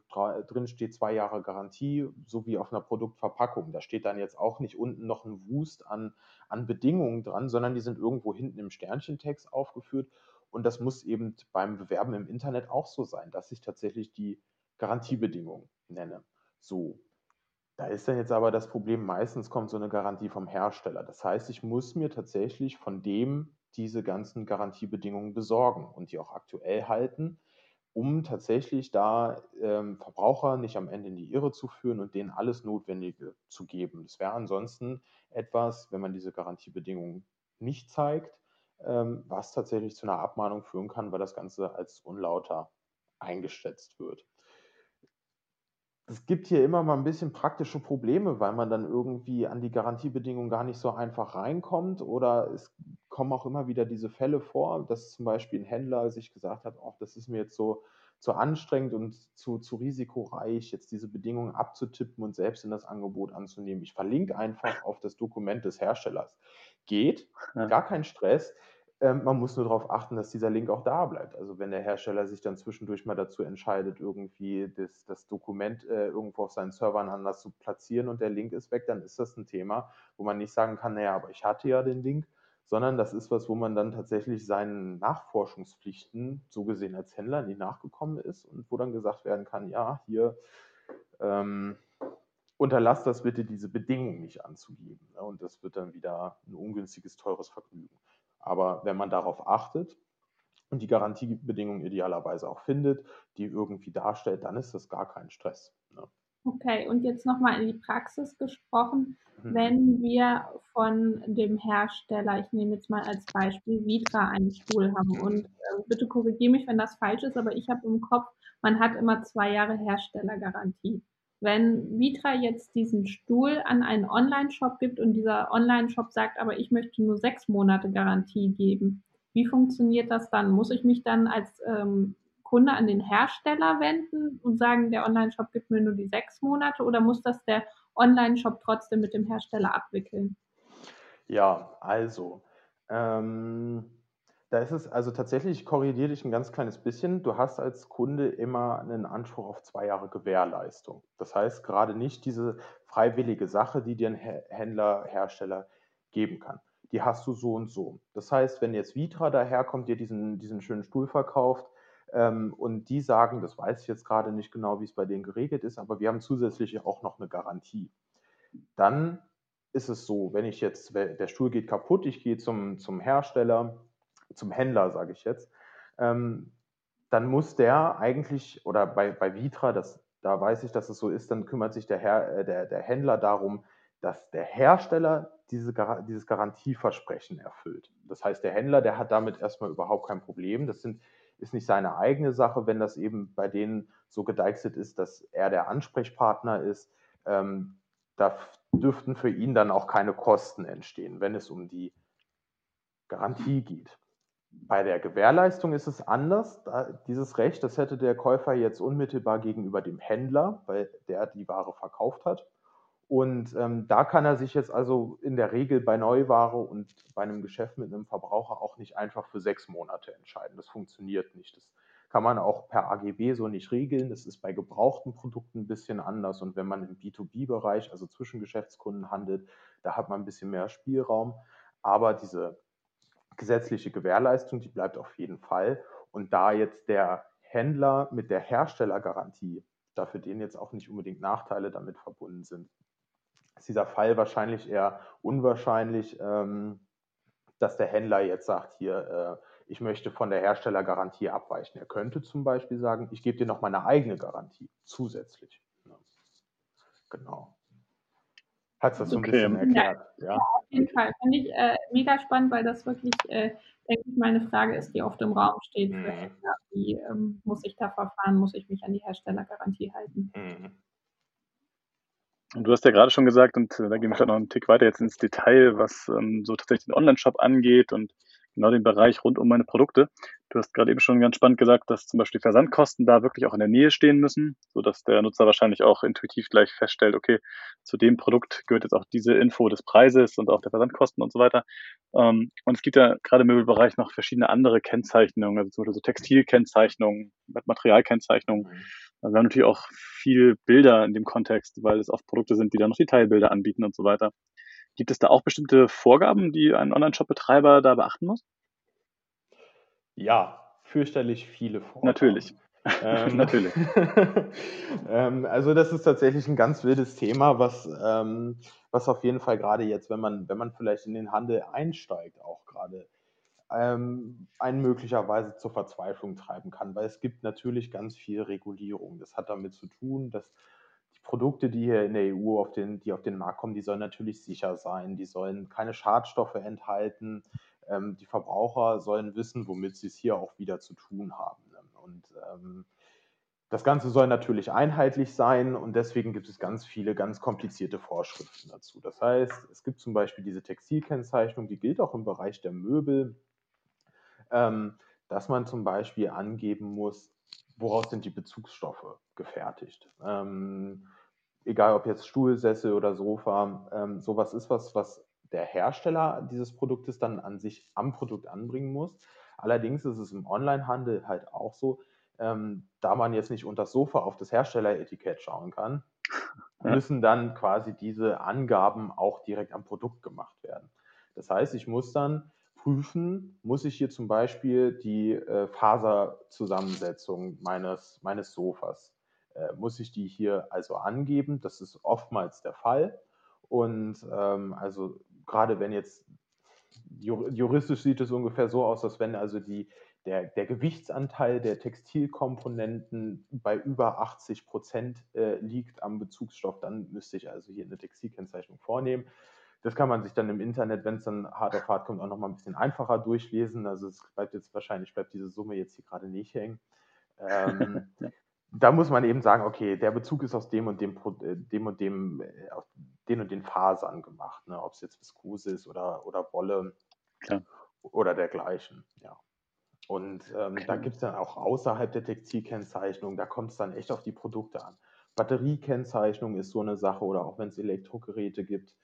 drin steht zwei Jahre Garantie, so wie auf einer Produktverpackung. Da steht dann jetzt auch nicht unten noch ein Wust an, an Bedingungen dran, sondern die sind irgendwo hinten im Sternchentext aufgeführt. Und das muss eben beim Bewerben im Internet auch so sein, dass ich tatsächlich die Garantiebedingungen nenne. So. Da ist dann jetzt aber das Problem, meistens kommt so eine Garantie vom Hersteller. Das heißt, ich muss mir tatsächlich von dem diese ganzen Garantiebedingungen besorgen und die auch aktuell halten um tatsächlich da ähm, Verbraucher nicht am Ende in die Irre zu führen und denen alles Notwendige zu geben. Das wäre ansonsten etwas, wenn man diese Garantiebedingungen nicht zeigt, ähm, was tatsächlich zu einer Abmahnung führen kann, weil das Ganze als unlauter eingeschätzt wird. Es gibt hier immer mal ein bisschen praktische Probleme, weil man dann irgendwie an die Garantiebedingungen gar nicht so einfach reinkommt oder es kommen auch immer wieder diese Fälle vor, dass zum Beispiel ein Händler sich gesagt hat, oh, das ist mir jetzt so zu anstrengend und zu, zu risikoreich, jetzt diese Bedingungen abzutippen und selbst in das Angebot anzunehmen. Ich verlinke einfach auf das Dokument des Herstellers. Geht, gar kein Stress. Ähm, man muss nur darauf achten, dass dieser Link auch da bleibt. Also wenn der Hersteller sich dann zwischendurch mal dazu entscheidet, irgendwie das, das Dokument äh, irgendwo auf seinen Servern anders zu platzieren und der Link ist weg, dann ist das ein Thema, wo man nicht sagen kann, naja, aber ich hatte ja den Link, sondern das ist was, wo man dann tatsächlich seinen Nachforschungspflichten so gesehen als Händler nicht nachgekommen ist und wo dann gesagt werden kann, ja, hier ähm, unterlasst das bitte, diese Bedingungen nicht anzugeben. Ne? Und das wird dann wieder ein ungünstiges, teures Vergnügen. Aber wenn man darauf achtet und die Garantiebedingungen idealerweise auch findet, die irgendwie darstellt, dann ist das gar kein Stress. Ne? Okay, und jetzt nochmal in die Praxis gesprochen. Mhm. Wenn wir von dem Hersteller, ich nehme jetzt mal als Beispiel Vitra einen Stuhl haben und äh, bitte korrigiere mich, wenn das falsch ist, aber ich habe im Kopf, man hat immer zwei Jahre Herstellergarantie. Wenn Vitra jetzt diesen Stuhl an einen Online-Shop gibt und dieser Online-Shop sagt, aber ich möchte nur sechs Monate Garantie geben, wie funktioniert das dann? Muss ich mich dann als ähm, Kunde an den Hersteller wenden und sagen, der Online-Shop gibt mir nur die sechs Monate oder muss das der Online-Shop trotzdem mit dem Hersteller abwickeln? Ja, also ähm, da ist es also tatsächlich, ich korrigiere dich ein ganz kleines bisschen. Du hast als Kunde immer einen Anspruch auf zwei Jahre Gewährleistung. Das heißt, gerade nicht diese freiwillige Sache, die dir ein Händler, Hersteller geben kann. Die hast du so und so. Das heißt, wenn jetzt Vitra daherkommt, dir diesen, diesen schönen Stuhl verkauft ähm, und die sagen, das weiß ich jetzt gerade nicht genau, wie es bei denen geregelt ist, aber wir haben zusätzlich auch noch eine Garantie. Dann ist es so, wenn ich jetzt, der Stuhl geht kaputt, ich gehe zum, zum Hersteller, zum Händler, sage ich jetzt, ähm, dann muss der eigentlich, oder bei, bei Vitra, das, da weiß ich, dass es so ist, dann kümmert sich der, Herr, äh, der, der Händler darum, dass der Hersteller diese, dieses Garantieversprechen erfüllt. Das heißt, der Händler, der hat damit erstmal überhaupt kein Problem. Das sind, ist nicht seine eigene Sache, wenn das eben bei denen so gedeichselt ist, dass er der Ansprechpartner ist. Ähm, da dürften für ihn dann auch keine Kosten entstehen, wenn es um die Garantie geht. Bei der Gewährleistung ist es anders. Dieses Recht, das hätte der Käufer jetzt unmittelbar gegenüber dem Händler, weil der die Ware verkauft hat. Und ähm, da kann er sich jetzt also in der Regel bei Neuware und bei einem Geschäft mit einem Verbraucher auch nicht einfach für sechs Monate entscheiden. Das funktioniert nicht. Das kann man auch per AGB so nicht regeln. Das ist bei gebrauchten Produkten ein bisschen anders. Und wenn man im B2B-Bereich, also zwischen Geschäftskunden handelt, da hat man ein bisschen mehr Spielraum. Aber diese gesetzliche Gewährleistung, die bleibt auf jeden Fall. Und da jetzt der Händler mit der Herstellergarantie, da für den jetzt auch nicht unbedingt Nachteile damit verbunden sind, ist dieser Fall wahrscheinlich eher unwahrscheinlich, ähm, dass der Händler jetzt sagt, hier, äh, ich möchte von der Herstellergarantie abweichen. Er könnte zum Beispiel sagen, ich gebe dir noch meine eigene Garantie zusätzlich. Genau. Hat das so ein bisschen erklärt? Ja, ja. auf jeden Fall. Finde ich äh, mega spannend, weil das wirklich, äh, denke ich, meine Frage ist, die oft im Raum steht. Mhm. Händler. Wie ähm, muss ich da verfahren? Muss ich mich an die Herstellergarantie halten? Mhm. Und du hast ja gerade schon gesagt, und äh, da gehen wir vielleicht noch einen Tick weiter jetzt ins Detail, was ähm, so tatsächlich den Online-Shop angeht und genau den Bereich rund um meine Produkte. Du hast gerade eben schon ganz spannend gesagt, dass zum Beispiel Versandkosten da wirklich auch in der Nähe stehen müssen, so dass der Nutzer wahrscheinlich auch intuitiv gleich feststellt, okay, zu dem Produkt gehört jetzt auch diese Info des Preises und auch der Versandkosten und so weiter. Ähm, und es gibt ja gerade im Möbelbereich noch verschiedene andere Kennzeichnungen, also zum Beispiel so Textilkennzeichnungen, Materialkennzeichnungen. Also wir haben natürlich auch viel Bilder in dem Kontext, weil es oft Produkte sind, die dann noch Detailbilder anbieten und so weiter. Gibt es da auch bestimmte Vorgaben, die ein Online-Shop-Betreiber da beachten muss? Ja, fürchterlich viele Vorgaben. Natürlich. Ähm, Natürlich. ähm, also das ist tatsächlich ein ganz wildes Thema, was, ähm, was auf jeden Fall gerade jetzt, wenn man, wenn man vielleicht in den Handel einsteigt, auch gerade ähm, einen möglicherweise zur Verzweiflung treiben kann, weil es gibt natürlich ganz viel Regulierung. Das hat damit zu tun, dass Produkte, die hier in der EU auf den, die auf den Markt kommen, die sollen natürlich sicher sein, die sollen keine Schadstoffe enthalten, ähm, die Verbraucher sollen wissen, womit sie es hier auch wieder zu tun haben. Ne? Und ähm, das Ganze soll natürlich einheitlich sein und deswegen gibt es ganz viele ganz komplizierte Vorschriften dazu. Das heißt, es gibt zum Beispiel diese Textilkennzeichnung, die gilt auch im Bereich der Möbel, ähm, dass man zum Beispiel angeben muss, woraus sind die Bezugsstoffe gefertigt. Ähm, egal ob jetzt Stuhl, Sessel oder Sofa, ähm, sowas ist was, was der Hersteller dieses Produktes dann an sich am Produkt anbringen muss. Allerdings ist es im Onlinehandel halt auch so, ähm, da man jetzt nicht unter das Sofa auf das Herstelleretikett schauen kann, müssen dann quasi diese Angaben auch direkt am Produkt gemacht werden. Das heißt, ich muss dann prüfen, muss ich hier zum Beispiel die äh, Faserzusammensetzung meines, meines Sofas, äh, muss ich die hier also angeben? Das ist oftmals der Fall. Und ähm, also gerade wenn jetzt juristisch sieht es ungefähr so aus, dass wenn also die, der, der Gewichtsanteil der Textilkomponenten bei über 80 Prozent äh, liegt am Bezugsstoff, dann müsste ich also hier eine Textilkennzeichnung vornehmen. Das kann man sich dann im Internet, wenn es dann hart auf hart kommt, auch nochmal ein bisschen einfacher durchlesen. Also es bleibt jetzt wahrscheinlich, bleibt diese Summe jetzt hier gerade nicht hängen. Ähm, da muss man eben sagen, okay, der Bezug ist aus dem und dem, äh, dem und dem, äh, aus den und den Fasern gemacht, ne? ob es jetzt Viskose ist oder, oder Wolle Klar. oder dergleichen. Ja. Und ähm, okay. da gibt es dann auch außerhalb der Textilkennzeichnung, da kommt es dann echt auf die Produkte an. Batteriekennzeichnung ist so eine Sache oder auch wenn es Elektrogeräte gibt,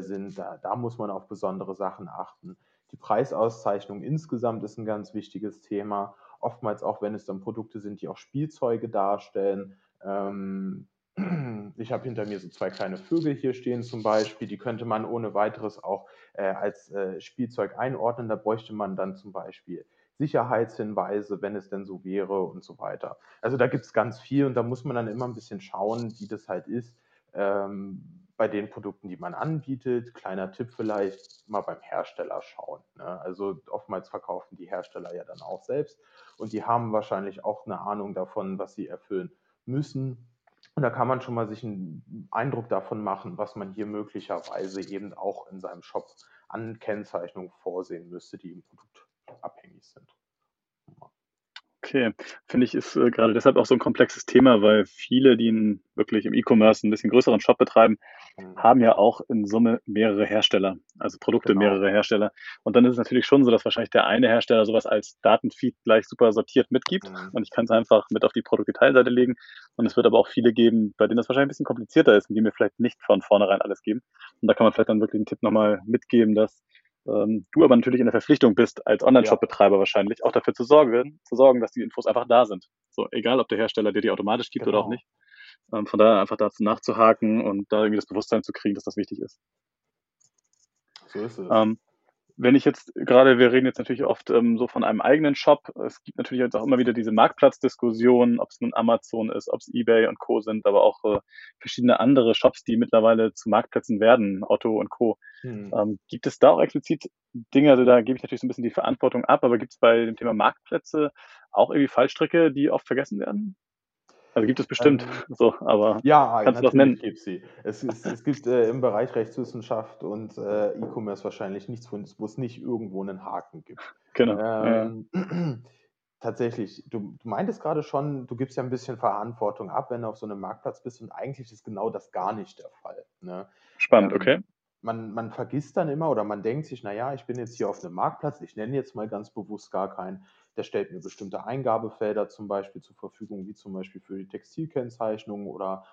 sind, da, da muss man auf besondere Sachen achten. Die Preisauszeichnung insgesamt ist ein ganz wichtiges Thema. Oftmals auch, wenn es dann Produkte sind, die auch Spielzeuge darstellen. Ähm, ich habe hinter mir so zwei kleine Vögel hier stehen zum Beispiel, die könnte man ohne weiteres auch äh, als äh, Spielzeug einordnen. Da bräuchte man dann zum Beispiel Sicherheitshinweise, wenn es denn so wäre und so weiter. Also da gibt es ganz viel und da muss man dann immer ein bisschen schauen, wie das halt ist ähm, bei den Produkten, die man anbietet. Kleiner Tipp vielleicht, mal beim Hersteller schauen. Ne? Also oftmals verkaufen die Hersteller ja dann auch selbst und die haben wahrscheinlich auch eine Ahnung davon, was sie erfüllen müssen. Und da kann man schon mal sich einen Eindruck davon machen, was man hier möglicherweise eben auch in seinem Shop an Kennzeichnungen vorsehen müsste, die im Produkt abhängig sind. Okay, finde ich, ist äh, gerade deshalb auch so ein komplexes Thema, weil viele, die in, wirklich im E-Commerce ein bisschen größeren Shop betreiben, mhm. haben ja auch in Summe mehrere Hersteller, also Produkte genau. mehrere Hersteller. Und dann ist es natürlich schon so, dass wahrscheinlich der eine Hersteller sowas als Datenfeed gleich super sortiert mitgibt mhm. und ich kann es einfach mit auf die Produktdetailseite legen. Und es wird aber auch viele geben, bei denen das wahrscheinlich ein bisschen komplizierter ist und die mir vielleicht nicht von vornherein alles geben. Und da kann man vielleicht dann wirklich einen Tipp nochmal mitgeben, dass ähm, du aber natürlich in der Verpflichtung bist, als Online-Shop-Betreiber ja. wahrscheinlich auch dafür zu sorgen, zu sorgen, dass die Infos einfach da sind. So, egal ob der Hersteller dir die automatisch gibt genau. oder auch genau. nicht. Ähm, von daher einfach dazu nachzuhaken und da irgendwie das Bewusstsein zu kriegen, dass das wichtig ist. So ist es. Ähm, wenn ich jetzt gerade, wir reden jetzt natürlich oft ähm, so von einem eigenen Shop. Es gibt natürlich jetzt auch immer wieder diese Marktplatzdiskussionen, ob es nun Amazon ist, ob es eBay und Co. sind, aber auch äh, verschiedene andere Shops, die mittlerweile zu Marktplätzen werden, Otto und Co. Hm. Ähm, gibt es da auch explizit Dinge, also da gebe ich natürlich so ein bisschen die Verantwortung ab, aber gibt es bei dem Thema Marktplätze auch irgendwie Fallstricke, die oft vergessen werden? Also gibt es bestimmt, ähm, so, aber ja, kannst du das nennen? Gibt sie. Es, es, es gibt äh, im Bereich Rechtswissenschaft und äh, E-Commerce wahrscheinlich nichts, wo es nicht irgendwo einen Haken gibt. Genau. Ähm, ja. Tatsächlich, du, du meintest gerade schon, du gibst ja ein bisschen Verantwortung ab, wenn du auf so einem Marktplatz bist und eigentlich ist genau das gar nicht der Fall. Ne? Spannend, ähm, okay man, man vergisst dann immer oder man denkt sich, naja, ich bin jetzt hier auf einem Marktplatz, ich nenne jetzt mal ganz bewusst gar keinen, der stellt mir bestimmte Eingabefelder zum Beispiel zur Verfügung, wie zum Beispiel für die Textilkennzeichnung oder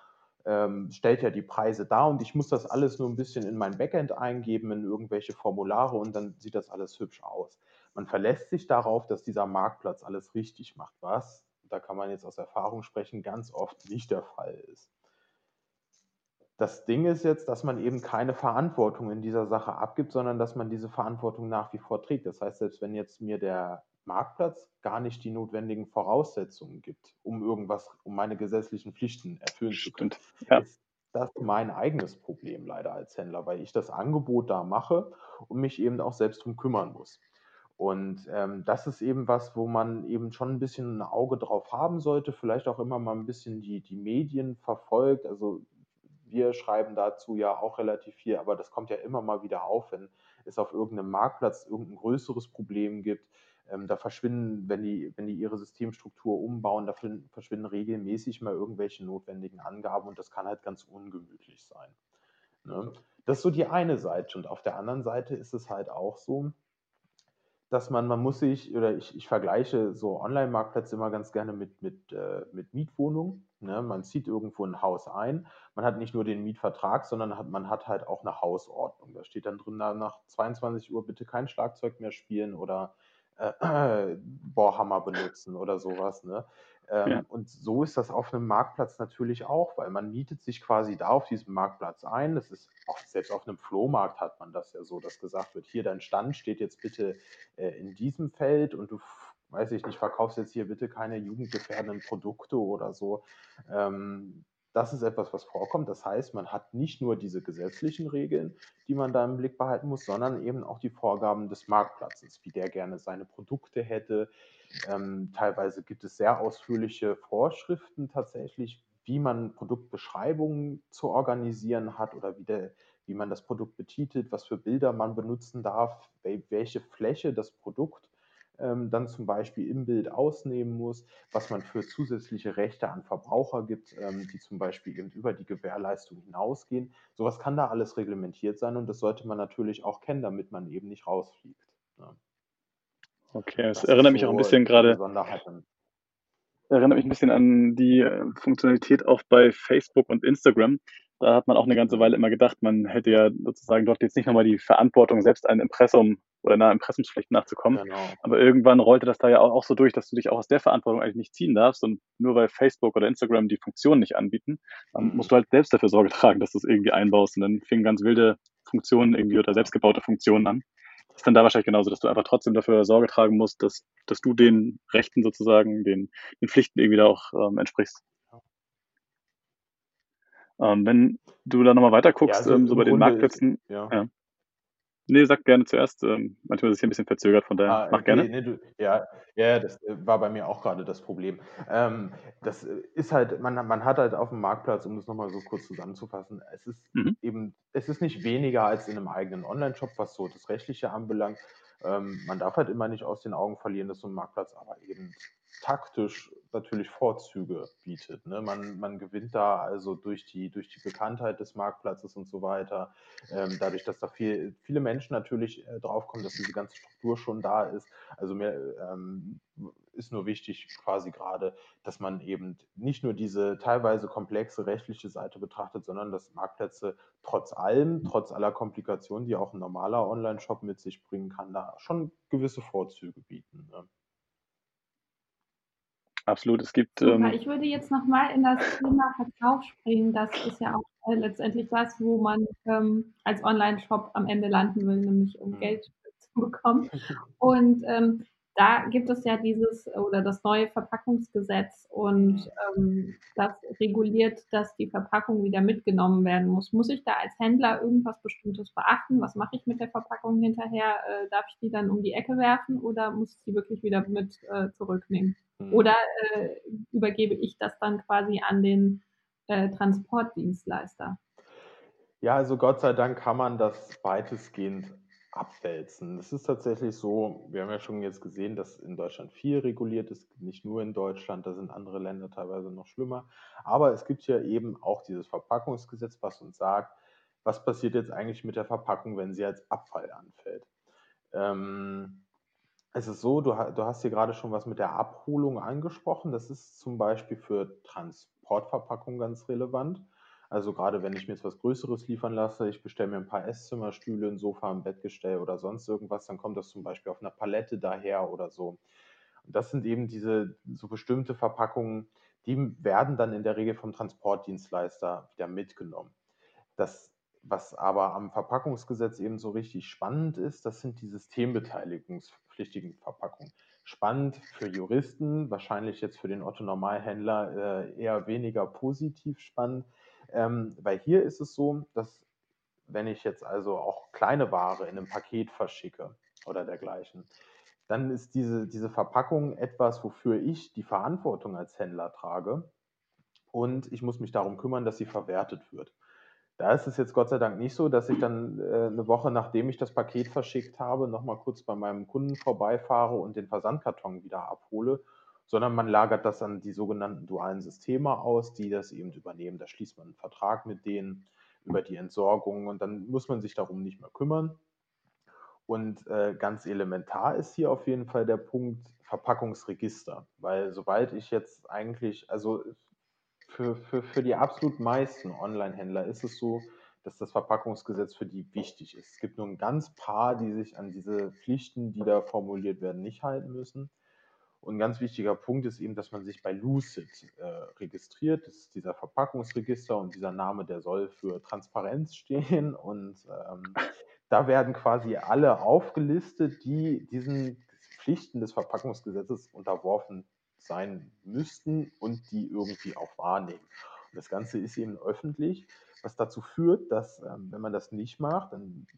ähm, stellt ja die Preise dar und ich muss das alles nur ein bisschen in mein Backend eingeben, in irgendwelche Formulare und dann sieht das alles hübsch aus. Man verlässt sich darauf, dass dieser Marktplatz alles richtig macht, was, da kann man jetzt aus Erfahrung sprechen, ganz oft nicht der Fall ist. Das Ding ist jetzt, dass man eben keine Verantwortung in dieser Sache abgibt, sondern dass man diese Verantwortung nach wie vor trägt. Das heißt, selbst wenn jetzt mir der Marktplatz gar nicht die notwendigen Voraussetzungen gibt, um irgendwas, um meine gesetzlichen Pflichten erfüllen zu können, ja. ist das mein eigenes Problem leider als Händler, weil ich das Angebot da mache und mich eben auch selbst drum kümmern muss. Und ähm, das ist eben was, wo man eben schon ein bisschen ein Auge drauf haben sollte, vielleicht auch immer mal ein bisschen die, die Medien verfolgt. Also wir schreiben dazu ja auch relativ viel, aber das kommt ja immer mal wieder auf, wenn es auf irgendeinem Marktplatz irgendein größeres Problem gibt. Ähm, da verschwinden, wenn die, wenn die ihre Systemstruktur umbauen, da verschwinden regelmäßig mal irgendwelche notwendigen Angaben und das kann halt ganz ungemütlich sein. Ne? Das ist so die eine Seite. Und auf der anderen Seite ist es halt auch so, dass man, man muss sich, oder ich, ich vergleiche so Online-Marktplätze immer ganz gerne mit, mit, äh, mit Mietwohnungen. Ne? Man zieht irgendwo ein Haus ein. Man hat nicht nur den Mietvertrag, sondern hat, man hat halt auch eine Hausordnung. Da steht dann drin, nach 22 Uhr bitte kein Schlagzeug mehr spielen oder äh, Bohrhammer benutzen oder sowas. Ne? Ähm, ja. Und so ist das auf einem Marktplatz natürlich auch, weil man mietet sich quasi da auf diesem Marktplatz ein. Das ist auch, selbst auf einem Flohmarkt hat man das ja so, dass gesagt wird, hier dein Stand steht jetzt bitte äh, in diesem Feld und du weiß ich nicht, verkaufst jetzt hier bitte keine jugendgefährdenden Produkte oder so. Ähm, das ist etwas, was vorkommt. Das heißt, man hat nicht nur diese gesetzlichen Regeln, die man da im Blick behalten muss, sondern eben auch die Vorgaben des Marktplatzes, wie der gerne seine Produkte hätte. Ähm, teilweise gibt es sehr ausführliche Vorschriften tatsächlich, wie man Produktbeschreibungen zu organisieren hat oder wie, der, wie man das Produkt betitelt, was für Bilder man benutzen darf, welche Fläche das Produkt ähm, dann zum Beispiel im Bild ausnehmen muss, was man für zusätzliche Rechte an Verbraucher gibt, ähm, die zum Beispiel eben über die Gewährleistung hinausgehen. Sowas kann da alles reglementiert sein und das sollte man natürlich auch kennen, damit man eben nicht rausfliegt. Ne? Okay, es erinnert mich so auch ein bisschen gerade. Erinnert mich ein bisschen an die äh, Funktionalität auch bei Facebook und Instagram. Da hat man auch eine ganze Weile immer gedacht, man hätte ja sozusagen dort jetzt nicht nochmal die Verantwortung, selbst ein Impressum oder einer Impressumspflicht nachzukommen. Genau. Aber irgendwann rollte das da ja auch, auch, so durch, dass du dich auch aus der Verantwortung eigentlich nicht ziehen darfst und nur weil Facebook oder Instagram die Funktion nicht anbieten, dann mhm. musst du halt selbst dafür Sorge tragen, dass du es irgendwie einbaust und dann fingen ganz wilde Funktionen irgendwie oder selbstgebaute Funktionen an. Das ist dann da wahrscheinlich genauso, dass du einfach trotzdem dafür Sorge tragen musst, dass, dass du den Rechten sozusagen, den, den Pflichten irgendwie da auch ähm, entsprichst. Ähm, wenn du da nochmal weiter guckst, ja, also ähm, so bei den Marktplätzen, ja. ja. Nee, sag gerne zuerst. Ähm, manchmal ist es hier ein bisschen verzögert, von daher ah, mach gerne. Nee, du, ja, ja, das äh, war bei mir auch gerade das Problem. Ähm, das äh, ist halt, man, man hat halt auf dem Marktplatz, um das nochmal so kurz zusammenzufassen, es ist mhm. eben, es ist nicht weniger als in einem eigenen Online-Shop, was so das Rechtliche anbelangt. Ähm, man darf halt immer nicht aus den Augen verlieren, dass so ein Marktplatz aber eben taktisch natürlich Vorzüge bietet. Ne? Man, man gewinnt da also durch die, durch die Bekanntheit des Marktplatzes und so weiter, ähm, dadurch, dass da viel, viele Menschen natürlich äh, draufkommen, dass diese ganze Struktur schon da ist. Also mir ähm, ist nur wichtig quasi gerade, dass man eben nicht nur diese teilweise komplexe rechtliche Seite betrachtet, sondern dass Marktplätze trotz allem, trotz aller Komplikationen, die auch ein normaler Online-Shop mit sich bringen kann, da schon gewisse Vorzüge bieten. Ne? Absolut, es gibt. Ähm, ich würde jetzt nochmal in das Thema Verkauf springen. Das ist ja auch äh, letztendlich das, wo man ähm, als Online-Shop am Ende landen will, nämlich um mhm. Geld zu bekommen. Und ähm, da gibt es ja dieses oder das neue Verpackungsgesetz und ähm, das reguliert, dass die Verpackung wieder mitgenommen werden muss. Muss ich da als Händler irgendwas Bestimmtes beachten? Was mache ich mit der Verpackung hinterher? Äh, darf ich die dann um die Ecke werfen oder muss ich sie wirklich wieder mit äh, zurücknehmen? Mhm. Oder äh, übergebe ich das dann quasi an den äh, Transportdienstleister? Ja, also Gott sei Dank kann man das weitestgehend abwälzen. Es ist tatsächlich so, wir haben ja schon jetzt gesehen, dass in Deutschland viel reguliert ist, nicht nur in Deutschland, da sind andere Länder teilweise noch schlimmer. Aber es gibt ja eben auch dieses Verpackungsgesetz, was uns sagt, was passiert jetzt eigentlich mit der Verpackung, wenn sie als Abfall anfällt. Ähm, es ist so, du, du hast hier gerade schon was mit der Abholung angesprochen. Das ist zum Beispiel für Transportverpackungen ganz relevant. Also gerade wenn ich mir jetzt was Größeres liefern lasse, ich bestelle mir ein paar Esszimmerstühle, ein Sofa, ein Bettgestell oder sonst irgendwas, dann kommt das zum Beispiel auf einer Palette daher oder so. Und das sind eben diese so bestimmte Verpackungen, die werden dann in der Regel vom Transportdienstleister wieder mitgenommen. Das, was aber am Verpackungsgesetz eben so richtig spannend ist, das sind die systembeteiligungspflichtigen Verpackungen. Spannend für Juristen, wahrscheinlich jetzt für den Otto-Normalhändler äh, eher weniger positiv spannend, ähm, weil hier ist es so, dass wenn ich jetzt also auch kleine Ware in einem Paket verschicke oder dergleichen, dann ist diese, diese Verpackung etwas, wofür ich die Verantwortung als Händler trage. Und ich muss mich darum kümmern, dass sie verwertet wird. Da ist es jetzt Gott sei Dank nicht so, dass ich dann äh, eine Woche nachdem ich das Paket verschickt habe, nochmal kurz bei meinem Kunden vorbeifahre und den Versandkarton wieder abhole, sondern man lagert das an die sogenannten dualen Systeme aus, die das eben übernehmen. Da schließt man einen Vertrag mit denen über die Entsorgung und dann muss man sich darum nicht mehr kümmern. Und äh, ganz elementar ist hier auf jeden Fall der Punkt Verpackungsregister, weil sobald ich jetzt eigentlich, also für, für, für die absolut meisten Online-Händler ist es so, dass das Verpackungsgesetz für die wichtig ist. Es gibt nur ein ganz paar, die sich an diese Pflichten, die da formuliert werden, nicht halten müssen. Und ein ganz wichtiger Punkt ist eben, dass man sich bei Lucid äh, registriert. Das ist dieser Verpackungsregister und dieser Name, der soll für Transparenz stehen. Und ähm, da werden quasi alle aufgelistet, die diesen Pflichten des Verpackungsgesetzes unterworfen sein müssten und die irgendwie auch wahrnehmen. Und das Ganze ist eben öffentlich, was dazu führt, dass, ähm, wenn man das nicht macht, dann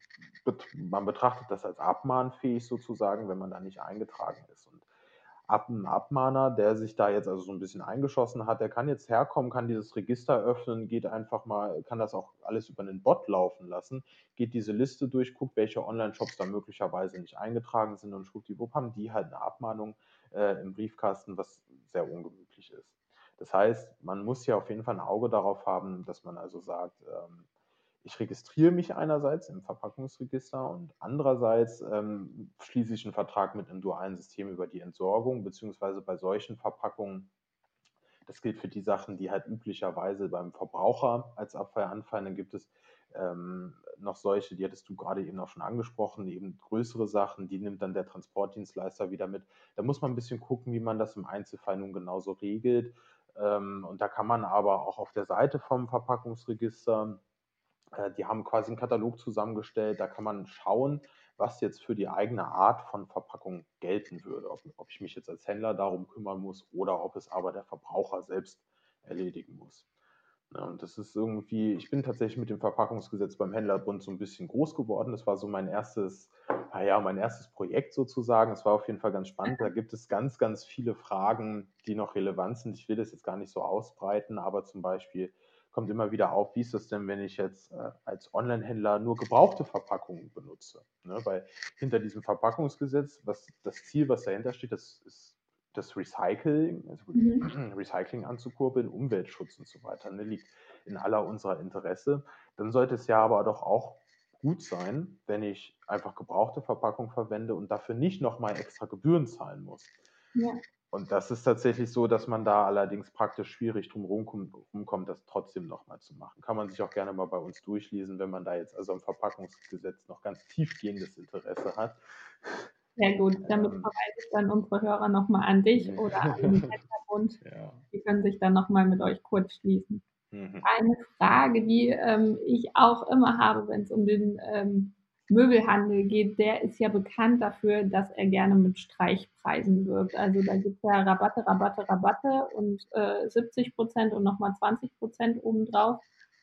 bet man betrachtet das als abmahnfähig sozusagen, wenn man da nicht eingetragen ist. Und ab ein Abmahner, der sich da jetzt also so ein bisschen eingeschossen hat, der kann jetzt herkommen, kann dieses Register öffnen, geht einfach mal, kann das auch alles über einen Bot laufen lassen, geht diese Liste durch, guckt, welche Online-Shops da möglicherweise nicht eingetragen sind und schwuppdiwupp haben die halt eine Abmahnung äh, im Briefkasten, was sehr ungemütlich ist. Das heißt, man muss ja auf jeden Fall ein Auge darauf haben, dass man also sagt, ähm, ich registriere mich einerseits im Verpackungsregister und andererseits ähm, schließe ich einen Vertrag mit einem dualen System über die Entsorgung, beziehungsweise bei solchen Verpackungen, das gilt für die Sachen, die halt üblicherweise beim Verbraucher als Abfall anfallen, dann gibt es ähm, noch solche, die hattest du gerade eben auch schon angesprochen, eben größere Sachen, die nimmt dann der Transportdienstleister wieder mit. Da muss man ein bisschen gucken, wie man das im Einzelfall nun genauso regelt. Ähm, und da kann man aber auch auf der Seite vom Verpackungsregister, äh, die haben quasi einen Katalog zusammengestellt, da kann man schauen, was jetzt für die eigene Art von Verpackung gelten würde. Ob, ob ich mich jetzt als Händler darum kümmern muss oder ob es aber der Verbraucher selbst erledigen muss. Ja, und das ist irgendwie, ich bin tatsächlich mit dem Verpackungsgesetz beim Händlerbund so ein bisschen groß geworden. Das war so mein erstes, naja, mein erstes Projekt sozusagen. Es war auf jeden Fall ganz spannend. Da gibt es ganz, ganz viele Fragen, die noch relevant sind. Ich will das jetzt gar nicht so ausbreiten, aber zum Beispiel kommt immer wieder auf, wie ist das denn, wenn ich jetzt äh, als Online-Händler nur gebrauchte Verpackungen benutze? Ne? Weil hinter diesem Verpackungsgesetz, was das Ziel, was dahinter steht, das ist das Recycling, also mhm. Recycling anzukurbeln, Umweltschutz und so weiter, ne, liegt in aller unserer Interesse. Dann sollte es ja aber doch auch gut sein, wenn ich einfach gebrauchte Verpackung verwende und dafür nicht nochmal extra Gebühren zahlen muss. Ja. Und das ist tatsächlich so, dass man da allerdings praktisch schwierig drum rumkommt, das trotzdem nochmal zu machen. Kann man sich auch gerne mal bei uns durchlesen, wenn man da jetzt also am Verpackungsgesetz noch ganz tiefgehendes Interesse hat. Sehr gut, damit ähm. verweise ich dann unsere Hörer nochmal an dich oder an den Hintergrund. Ja. Die können sich dann nochmal mit euch kurz schließen. Mhm. Eine Frage, die ähm, ich auch immer habe, wenn es um den ähm, Möbelhandel geht, der ist ja bekannt dafür, dass er gerne mit Streichpreisen wirkt. Also da gibt es ja Rabatte, Rabatte, Rabatte und äh, 70 Prozent und nochmal 20 Prozent obendrauf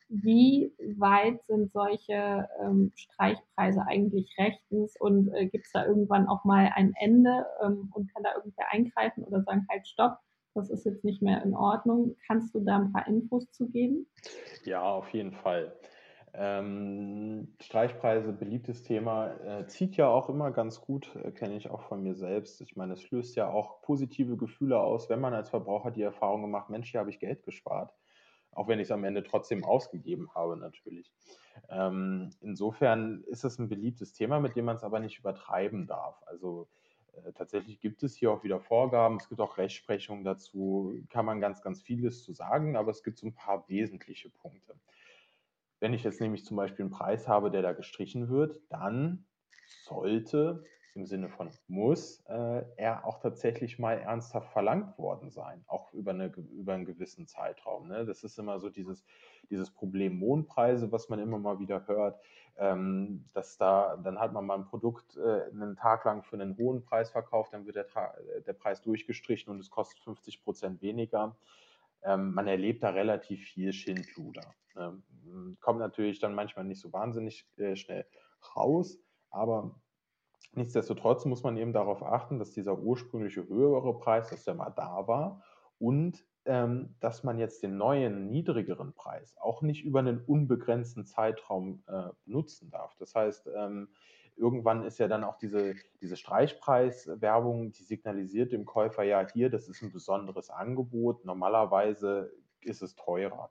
wie weit sind solche ähm, Streichpreise eigentlich rechtens und äh, gibt es da irgendwann auch mal ein Ende ähm, und kann da irgendwer eingreifen oder sagen, halt stopp, das ist jetzt nicht mehr in Ordnung. Kannst du da ein paar Infos zu geben? Ja, auf jeden Fall. Ähm, Streichpreise, beliebtes Thema, äh, zieht ja auch immer ganz gut, äh, kenne ich auch von mir selbst. Ich meine, es löst ja auch positive Gefühle aus, wenn man als Verbraucher die Erfahrung gemacht, Mensch, hier habe ich Geld gespart auch wenn ich es am Ende trotzdem ausgegeben habe natürlich. Ähm, insofern ist es ein beliebtes Thema, mit dem man es aber nicht übertreiben darf. Also äh, tatsächlich gibt es hier auch wieder Vorgaben, es gibt auch Rechtsprechung dazu, kann man ganz, ganz vieles zu sagen, aber es gibt so ein paar wesentliche Punkte. Wenn ich jetzt nämlich zum Beispiel einen Preis habe, der da gestrichen wird, dann sollte im Sinne von muss, äh, er auch tatsächlich mal ernsthaft verlangt worden sein, auch über, eine, über einen gewissen Zeitraum. Ne? Das ist immer so dieses, dieses Problem Mondpreise, was man immer mal wieder hört, ähm, dass da, dann hat man mal ein Produkt äh, einen Tag lang für einen hohen Preis verkauft, dann wird der, der Preis durchgestrichen und es kostet 50 Prozent weniger. Ähm, man erlebt da relativ viel Schindluder. Ne? Kommt natürlich dann manchmal nicht so wahnsinnig äh, schnell raus, aber Nichtsdestotrotz muss man eben darauf achten, dass dieser ursprüngliche höhere Preis, dass der mal da war und ähm, dass man jetzt den neuen, niedrigeren Preis auch nicht über einen unbegrenzten Zeitraum äh, nutzen darf. Das heißt, ähm, irgendwann ist ja dann auch diese, diese Streichpreiswerbung, die signalisiert dem Käufer ja hier, das ist ein besonderes Angebot, normalerweise ist es teurer.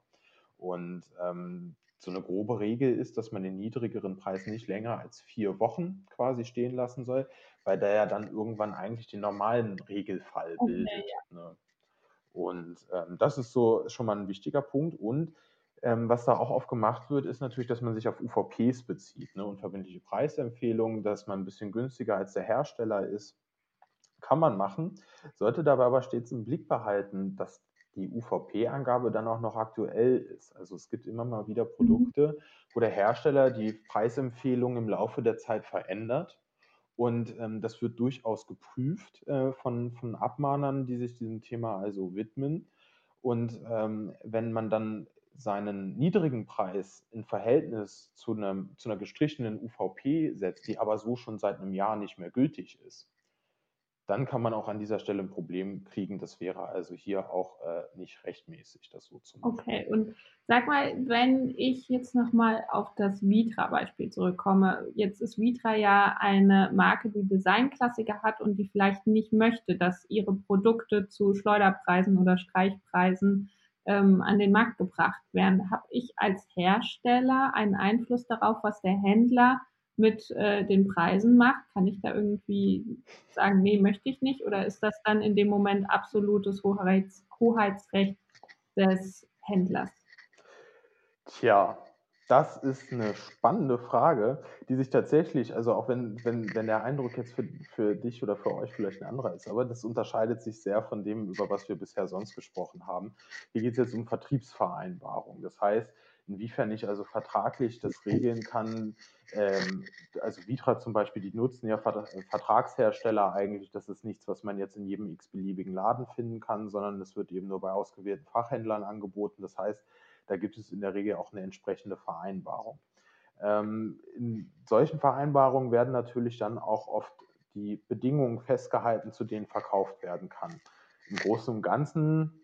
Und ähm, so eine grobe Regel ist, dass man den niedrigeren Preis nicht länger als vier Wochen quasi stehen lassen soll, weil der ja dann irgendwann eigentlich den normalen Regelfall okay, bildet. Ja. Ne? Und ähm, das ist so schon mal ein wichtiger Punkt. Und ähm, was da auch oft gemacht wird, ist natürlich, dass man sich auf UVPs bezieht, ne? unverbindliche Preisempfehlungen, dass man ein bisschen günstiger als der Hersteller ist. Kann man machen, sollte dabei aber stets im Blick behalten, dass die UVP-Angabe dann auch noch aktuell ist. Also es gibt immer mal wieder mhm. Produkte, wo der Hersteller die Preisempfehlung im Laufe der Zeit verändert. Und ähm, das wird durchaus geprüft äh, von, von Abmahnern, die sich diesem Thema also widmen. Und ähm, wenn man dann seinen niedrigen Preis in Verhältnis zu, einem, zu einer gestrichenen UVP setzt, die aber so schon seit einem Jahr nicht mehr gültig ist, dann kann man auch an dieser Stelle ein Problem kriegen. Das wäre also hier auch äh, nicht rechtmäßig, das so zu machen. Okay, und sag mal, wenn ich jetzt nochmal auf das Vitra-Beispiel zurückkomme. Jetzt ist Vitra ja eine Marke, die Designklassiker hat und die vielleicht nicht möchte, dass ihre Produkte zu Schleuderpreisen oder Streichpreisen ähm, an den Markt gebracht werden. Habe ich als Hersteller einen Einfluss darauf, was der Händler mit äh, den Preisen macht? Kann ich da irgendwie sagen, nee, möchte ich nicht? Oder ist das dann in dem Moment absolutes Hoheits Hoheitsrecht des Händlers? Tja, das ist eine spannende Frage, die sich tatsächlich, also auch wenn, wenn, wenn der Eindruck jetzt für, für dich oder für euch vielleicht ein anderer ist, aber das unterscheidet sich sehr von dem, über was wir bisher sonst gesprochen haben. Hier geht es jetzt um Vertriebsvereinbarung. Das heißt, inwiefern ich also vertraglich das regeln kann. Ähm, also Vitra zum Beispiel, die nutzen ja Vertragshersteller eigentlich. Das ist nichts, was man jetzt in jedem x-beliebigen Laden finden kann, sondern es wird eben nur bei ausgewählten Fachhändlern angeboten. Das heißt, da gibt es in der Regel auch eine entsprechende Vereinbarung. Ähm, in solchen Vereinbarungen werden natürlich dann auch oft die Bedingungen festgehalten, zu denen verkauft werden kann. Im Großen und Ganzen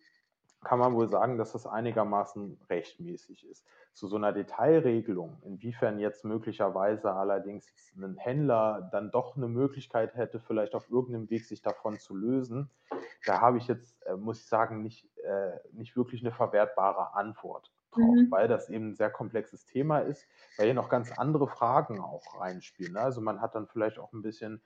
kann man wohl sagen, dass das einigermaßen rechtmäßig ist. Zu so einer Detailregelung, inwiefern jetzt möglicherweise allerdings ein Händler dann doch eine Möglichkeit hätte, vielleicht auf irgendeinem Weg sich davon zu lösen, da habe ich jetzt, äh, muss ich sagen, nicht, äh, nicht wirklich eine verwertbare Antwort drauf, mhm. weil das eben ein sehr komplexes Thema ist, weil hier noch ganz andere Fragen auch reinspielen. Ne? Also man hat dann vielleicht auch ein bisschen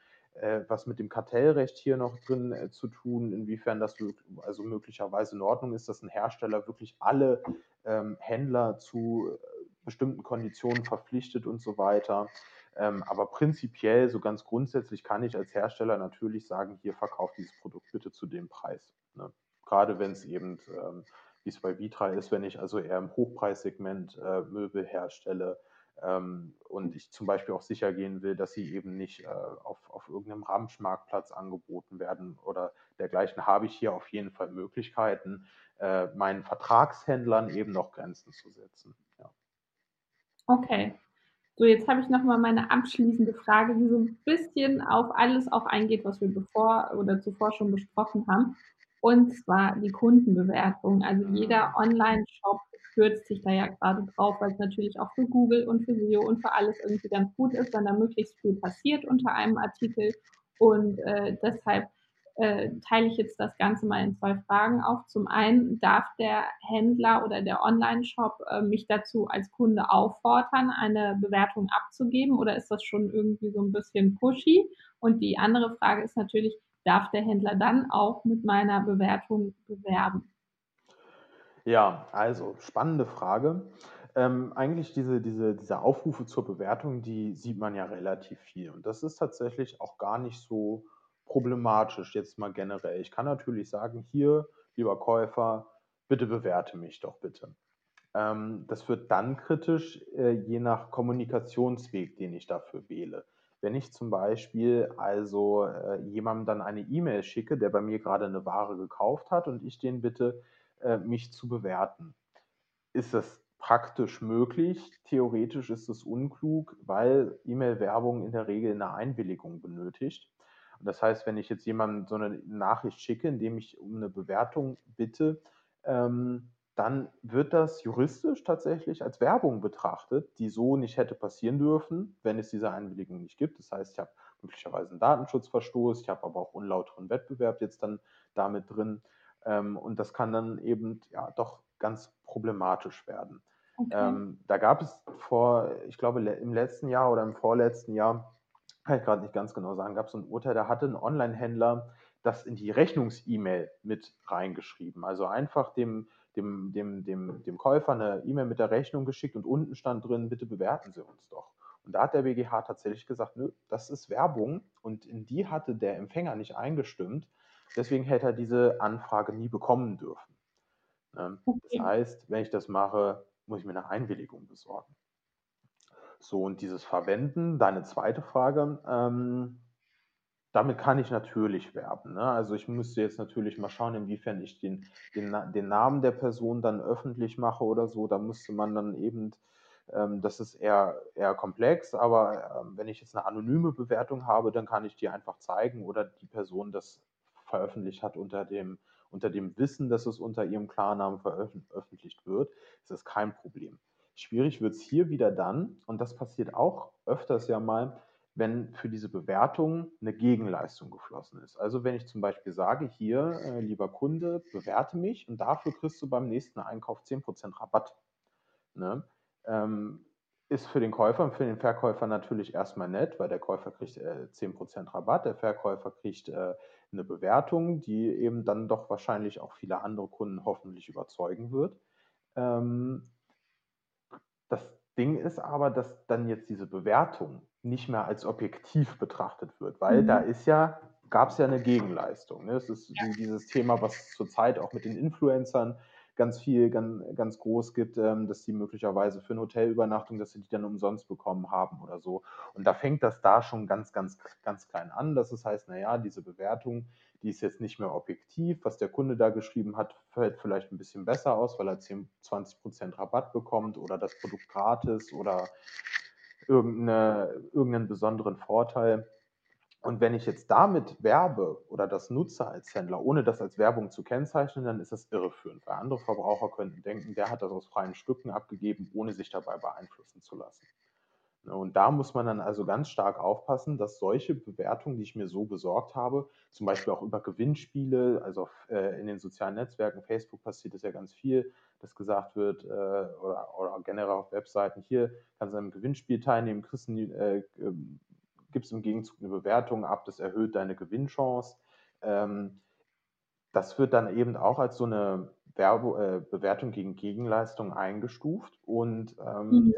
was mit dem Kartellrecht hier noch drin äh, zu tun, inwiefern das also möglicherweise in Ordnung ist, dass ein Hersteller wirklich alle ähm, Händler zu äh, bestimmten Konditionen verpflichtet und so weiter. Ähm, aber prinzipiell, so ganz grundsätzlich, kann ich als Hersteller natürlich sagen, hier verkauft dieses Produkt bitte zu dem Preis. Ne? Gerade wenn es eben, ähm, wie es bei Vitra ist, wenn ich also eher im Hochpreissegment äh, Möbel herstelle, und ich zum Beispiel auch sicher gehen will, dass sie eben nicht äh, auf, auf irgendeinem Ramschmarktplatz angeboten werden oder dergleichen, habe ich hier auf jeden Fall Möglichkeiten, äh, meinen Vertragshändlern eben noch Grenzen zu setzen. Ja. Okay. So, jetzt habe ich nochmal meine abschließende Frage, die so ein bisschen auf alles auch eingeht, was wir bevor oder zuvor schon besprochen haben. Und zwar die Kundenbewertung. Also jeder mhm. Online-Shop stürzt sich da ja gerade drauf, weil es natürlich auch für Google und für SEO und für alles irgendwie ganz gut ist, wenn da möglichst viel passiert unter einem Artikel. Und äh, deshalb äh, teile ich jetzt das Ganze mal in zwei Fragen auf. Zum einen, darf der Händler oder der Online-Shop äh, mich dazu als Kunde auffordern, eine Bewertung abzugeben oder ist das schon irgendwie so ein bisschen pushy? Und die andere Frage ist natürlich, darf der Händler dann auch mit meiner Bewertung bewerben? Ja, also spannende Frage. Ähm, eigentlich diese, diese, diese Aufrufe zur Bewertung, die sieht man ja relativ viel. Und das ist tatsächlich auch gar nicht so problematisch jetzt mal generell. Ich kann natürlich sagen, hier, lieber Käufer, bitte bewerte mich doch bitte. Ähm, das wird dann kritisch, äh, je nach Kommunikationsweg, den ich dafür wähle. Wenn ich zum Beispiel also äh, jemandem dann eine E-Mail schicke, der bei mir gerade eine Ware gekauft hat und ich den bitte, äh, mich zu bewerten. Ist das praktisch möglich. Theoretisch ist es unklug, weil E-Mail-Werbung in der Regel eine Einwilligung benötigt. Und das heißt, wenn ich jetzt jemandem so eine Nachricht schicke, indem ich um eine Bewertung bitte, ähm, dann wird das juristisch tatsächlich als Werbung betrachtet, die so nicht hätte passieren dürfen, wenn es diese Einwilligung nicht gibt. Das heißt, ich habe möglicherweise einen Datenschutzverstoß, ich habe aber auch unlauteren Wettbewerb jetzt dann damit drin. Ähm, und das kann dann eben ja doch ganz problematisch werden. Okay. Ähm, da gab es vor, ich glaube, im letzten Jahr oder im vorletzten Jahr, kann ich gerade nicht ganz genau sagen, gab es ein Urteil, da hatte ein Online-Händler das in die Rechnungs-E-Mail mit reingeschrieben. Also einfach dem, dem, dem, dem, dem Käufer eine E-Mail mit der Rechnung geschickt und unten stand drin, bitte bewerten Sie uns doch. Und da hat der BGH tatsächlich gesagt, nö, das ist Werbung und in die hatte der Empfänger nicht eingestimmt. Deswegen hätte er diese Anfrage nie bekommen dürfen. Ne? Das heißt, wenn ich das mache, muss ich mir eine Einwilligung besorgen. So, und dieses Verwenden, deine zweite Frage, ähm, damit kann ich natürlich werben. Ne? Also ich müsste jetzt natürlich mal schauen, inwiefern ich den, den, den, Namen der Person dann öffentlich mache oder so. Da müsste man dann eben, ähm, das ist eher, eher komplex, aber ähm, wenn ich jetzt eine anonyme Bewertung habe, dann kann ich die einfach zeigen oder die Person das veröffentlicht hat unter dem unter dem Wissen, dass es unter ihrem Klarnamen veröffentlicht wird, ist das kein Problem. Schwierig wird es hier wieder dann, und das passiert auch öfters ja mal, wenn für diese Bewertung eine Gegenleistung geflossen ist. Also wenn ich zum Beispiel sage, hier, äh, lieber Kunde, bewerte mich und dafür kriegst du beim nächsten Einkauf 10% Rabatt. Ne? Ähm, ist für den Käufer und für den Verkäufer natürlich erstmal nett, weil der Käufer kriegt äh, 10% Rabatt, der Verkäufer kriegt äh, eine Bewertung, die eben dann doch wahrscheinlich auch viele andere Kunden hoffentlich überzeugen wird. Ähm, das Ding ist aber, dass dann jetzt diese Bewertung nicht mehr als objektiv betrachtet wird, weil mhm. da ist ja, gab es ja eine Gegenleistung. Ne? Das ist ja. dieses Thema, was zurzeit auch mit den Influencern ganz viel, ganz, ganz groß gibt, ähm, dass sie möglicherweise für eine Hotelübernachtung, dass sie die dann umsonst bekommen haben oder so. Und da fängt das da schon ganz, ganz, ganz klein an, dass es heißt, naja, diese Bewertung, die ist jetzt nicht mehr objektiv. Was der Kunde da geschrieben hat, fällt vielleicht ein bisschen besser aus, weil er 10, 20 Prozent Rabatt bekommt oder das Produkt gratis oder irgendeine, irgendeinen besonderen Vorteil. Und wenn ich jetzt damit werbe oder das nutze als Händler, ohne das als Werbung zu kennzeichnen, dann ist das irreführend, weil andere Verbraucher könnten denken, der hat das aus freien Stücken abgegeben, ohne sich dabei beeinflussen zu lassen. Ne, und da muss man dann also ganz stark aufpassen, dass solche Bewertungen, die ich mir so besorgt habe, zum Beispiel auch über Gewinnspiele, also äh, in den sozialen Netzwerken, Facebook passiert es ja ganz viel, dass gesagt wird, äh, oder, oder, generell auf Webseiten, hier kannst du an einem Gewinnspiel teilnehmen, kriegst ein äh, ähm, gibst im Gegenzug eine Bewertung ab, das erhöht deine Gewinnchance. Ähm, das wird dann eben auch als so eine Werbe, äh, Bewertung gegen Gegenleistung eingestuft und ähm, mhm.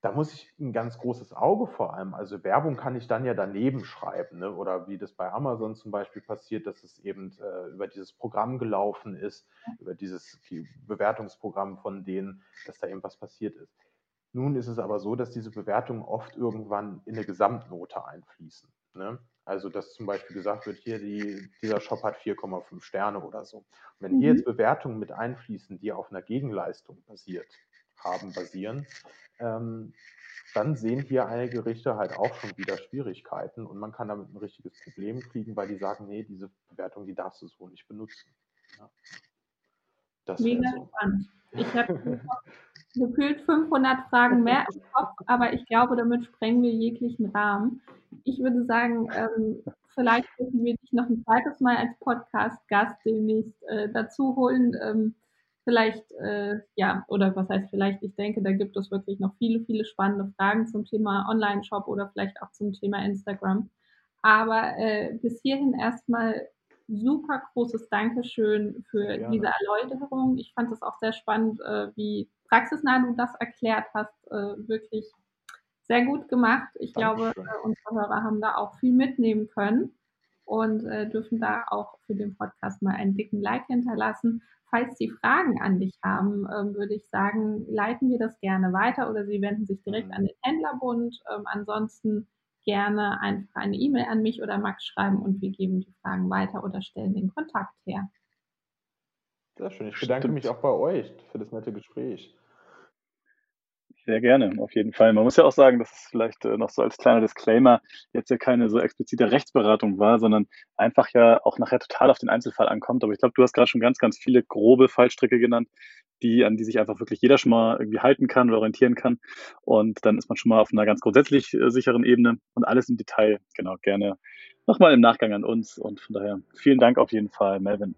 da muss ich ein ganz großes Auge vor allem. Also Werbung kann ich dann ja daneben schreiben ne? oder wie das bei Amazon zum Beispiel passiert, dass es eben äh, über dieses Programm gelaufen ist, über dieses Bewertungsprogramm von denen, dass da eben was passiert ist. Nun ist es aber so, dass diese Bewertungen oft irgendwann in eine Gesamtnote einfließen. Ne? Also, dass zum Beispiel gesagt wird, hier, die, dieser Shop hat 4,5 Sterne oder so. Und wenn mhm. hier jetzt Bewertungen mit einfließen, die auf einer Gegenleistung basiert haben, basieren, ähm, dann sehen hier einige Richter halt auch schon wieder Schwierigkeiten und man kann damit ein richtiges Problem kriegen, weil die sagen, nee, diese Bewertung, die darfst du so nicht benutzen. Ja. Das Mega so. spannend. Ich habe gefühlt 500 Fragen mehr im Kopf, aber ich glaube, damit sprengen wir jeglichen Rahmen. Ich würde sagen, ähm, vielleicht dürfen wir dich noch ein zweites Mal als Podcast-Gast demnächst äh, dazu holen. Ähm, vielleicht, äh, ja, oder was heißt vielleicht, ich denke, da gibt es wirklich noch viele, viele spannende Fragen zum Thema Online-Shop oder vielleicht auch zum Thema Instagram. Aber äh, bis hierhin erstmal super großes Dankeschön für diese Erläuterung. Ich fand es auch sehr spannend, äh, wie praxisnah du das erklärt hast. Äh, wirklich sehr gut gemacht. Ich Dankeschön. glaube, äh, unsere Hörer haben da auch viel mitnehmen können und äh, dürfen da auch für den Podcast mal einen dicken Like hinterlassen. Falls Sie Fragen an dich haben, ähm, würde ich sagen, leiten wir das gerne weiter oder Sie wenden sich direkt mhm. an den Händlerbund. Ähm, ansonsten gerne einfach eine E-Mail an mich oder Max schreiben und wir geben die Fragen weiter oder stellen den Kontakt her. Sehr schön. Ich bedanke Stimmt. mich auch bei euch für das nette Gespräch. Sehr gerne, auf jeden Fall. Man muss ja auch sagen, dass es vielleicht äh, noch so als kleiner Disclaimer jetzt ja keine so explizite Rechtsberatung war, sondern einfach ja auch nachher total auf den Einzelfall ankommt. Aber ich glaube, du hast gerade schon ganz, ganz viele grobe Fallstricke genannt, die, an die sich einfach wirklich jeder schon mal irgendwie halten kann oder orientieren kann. Und dann ist man schon mal auf einer ganz grundsätzlich äh, sicheren Ebene und alles im Detail, genau, gerne nochmal im Nachgang an uns. Und von daher vielen Dank auf jeden Fall, Melvin.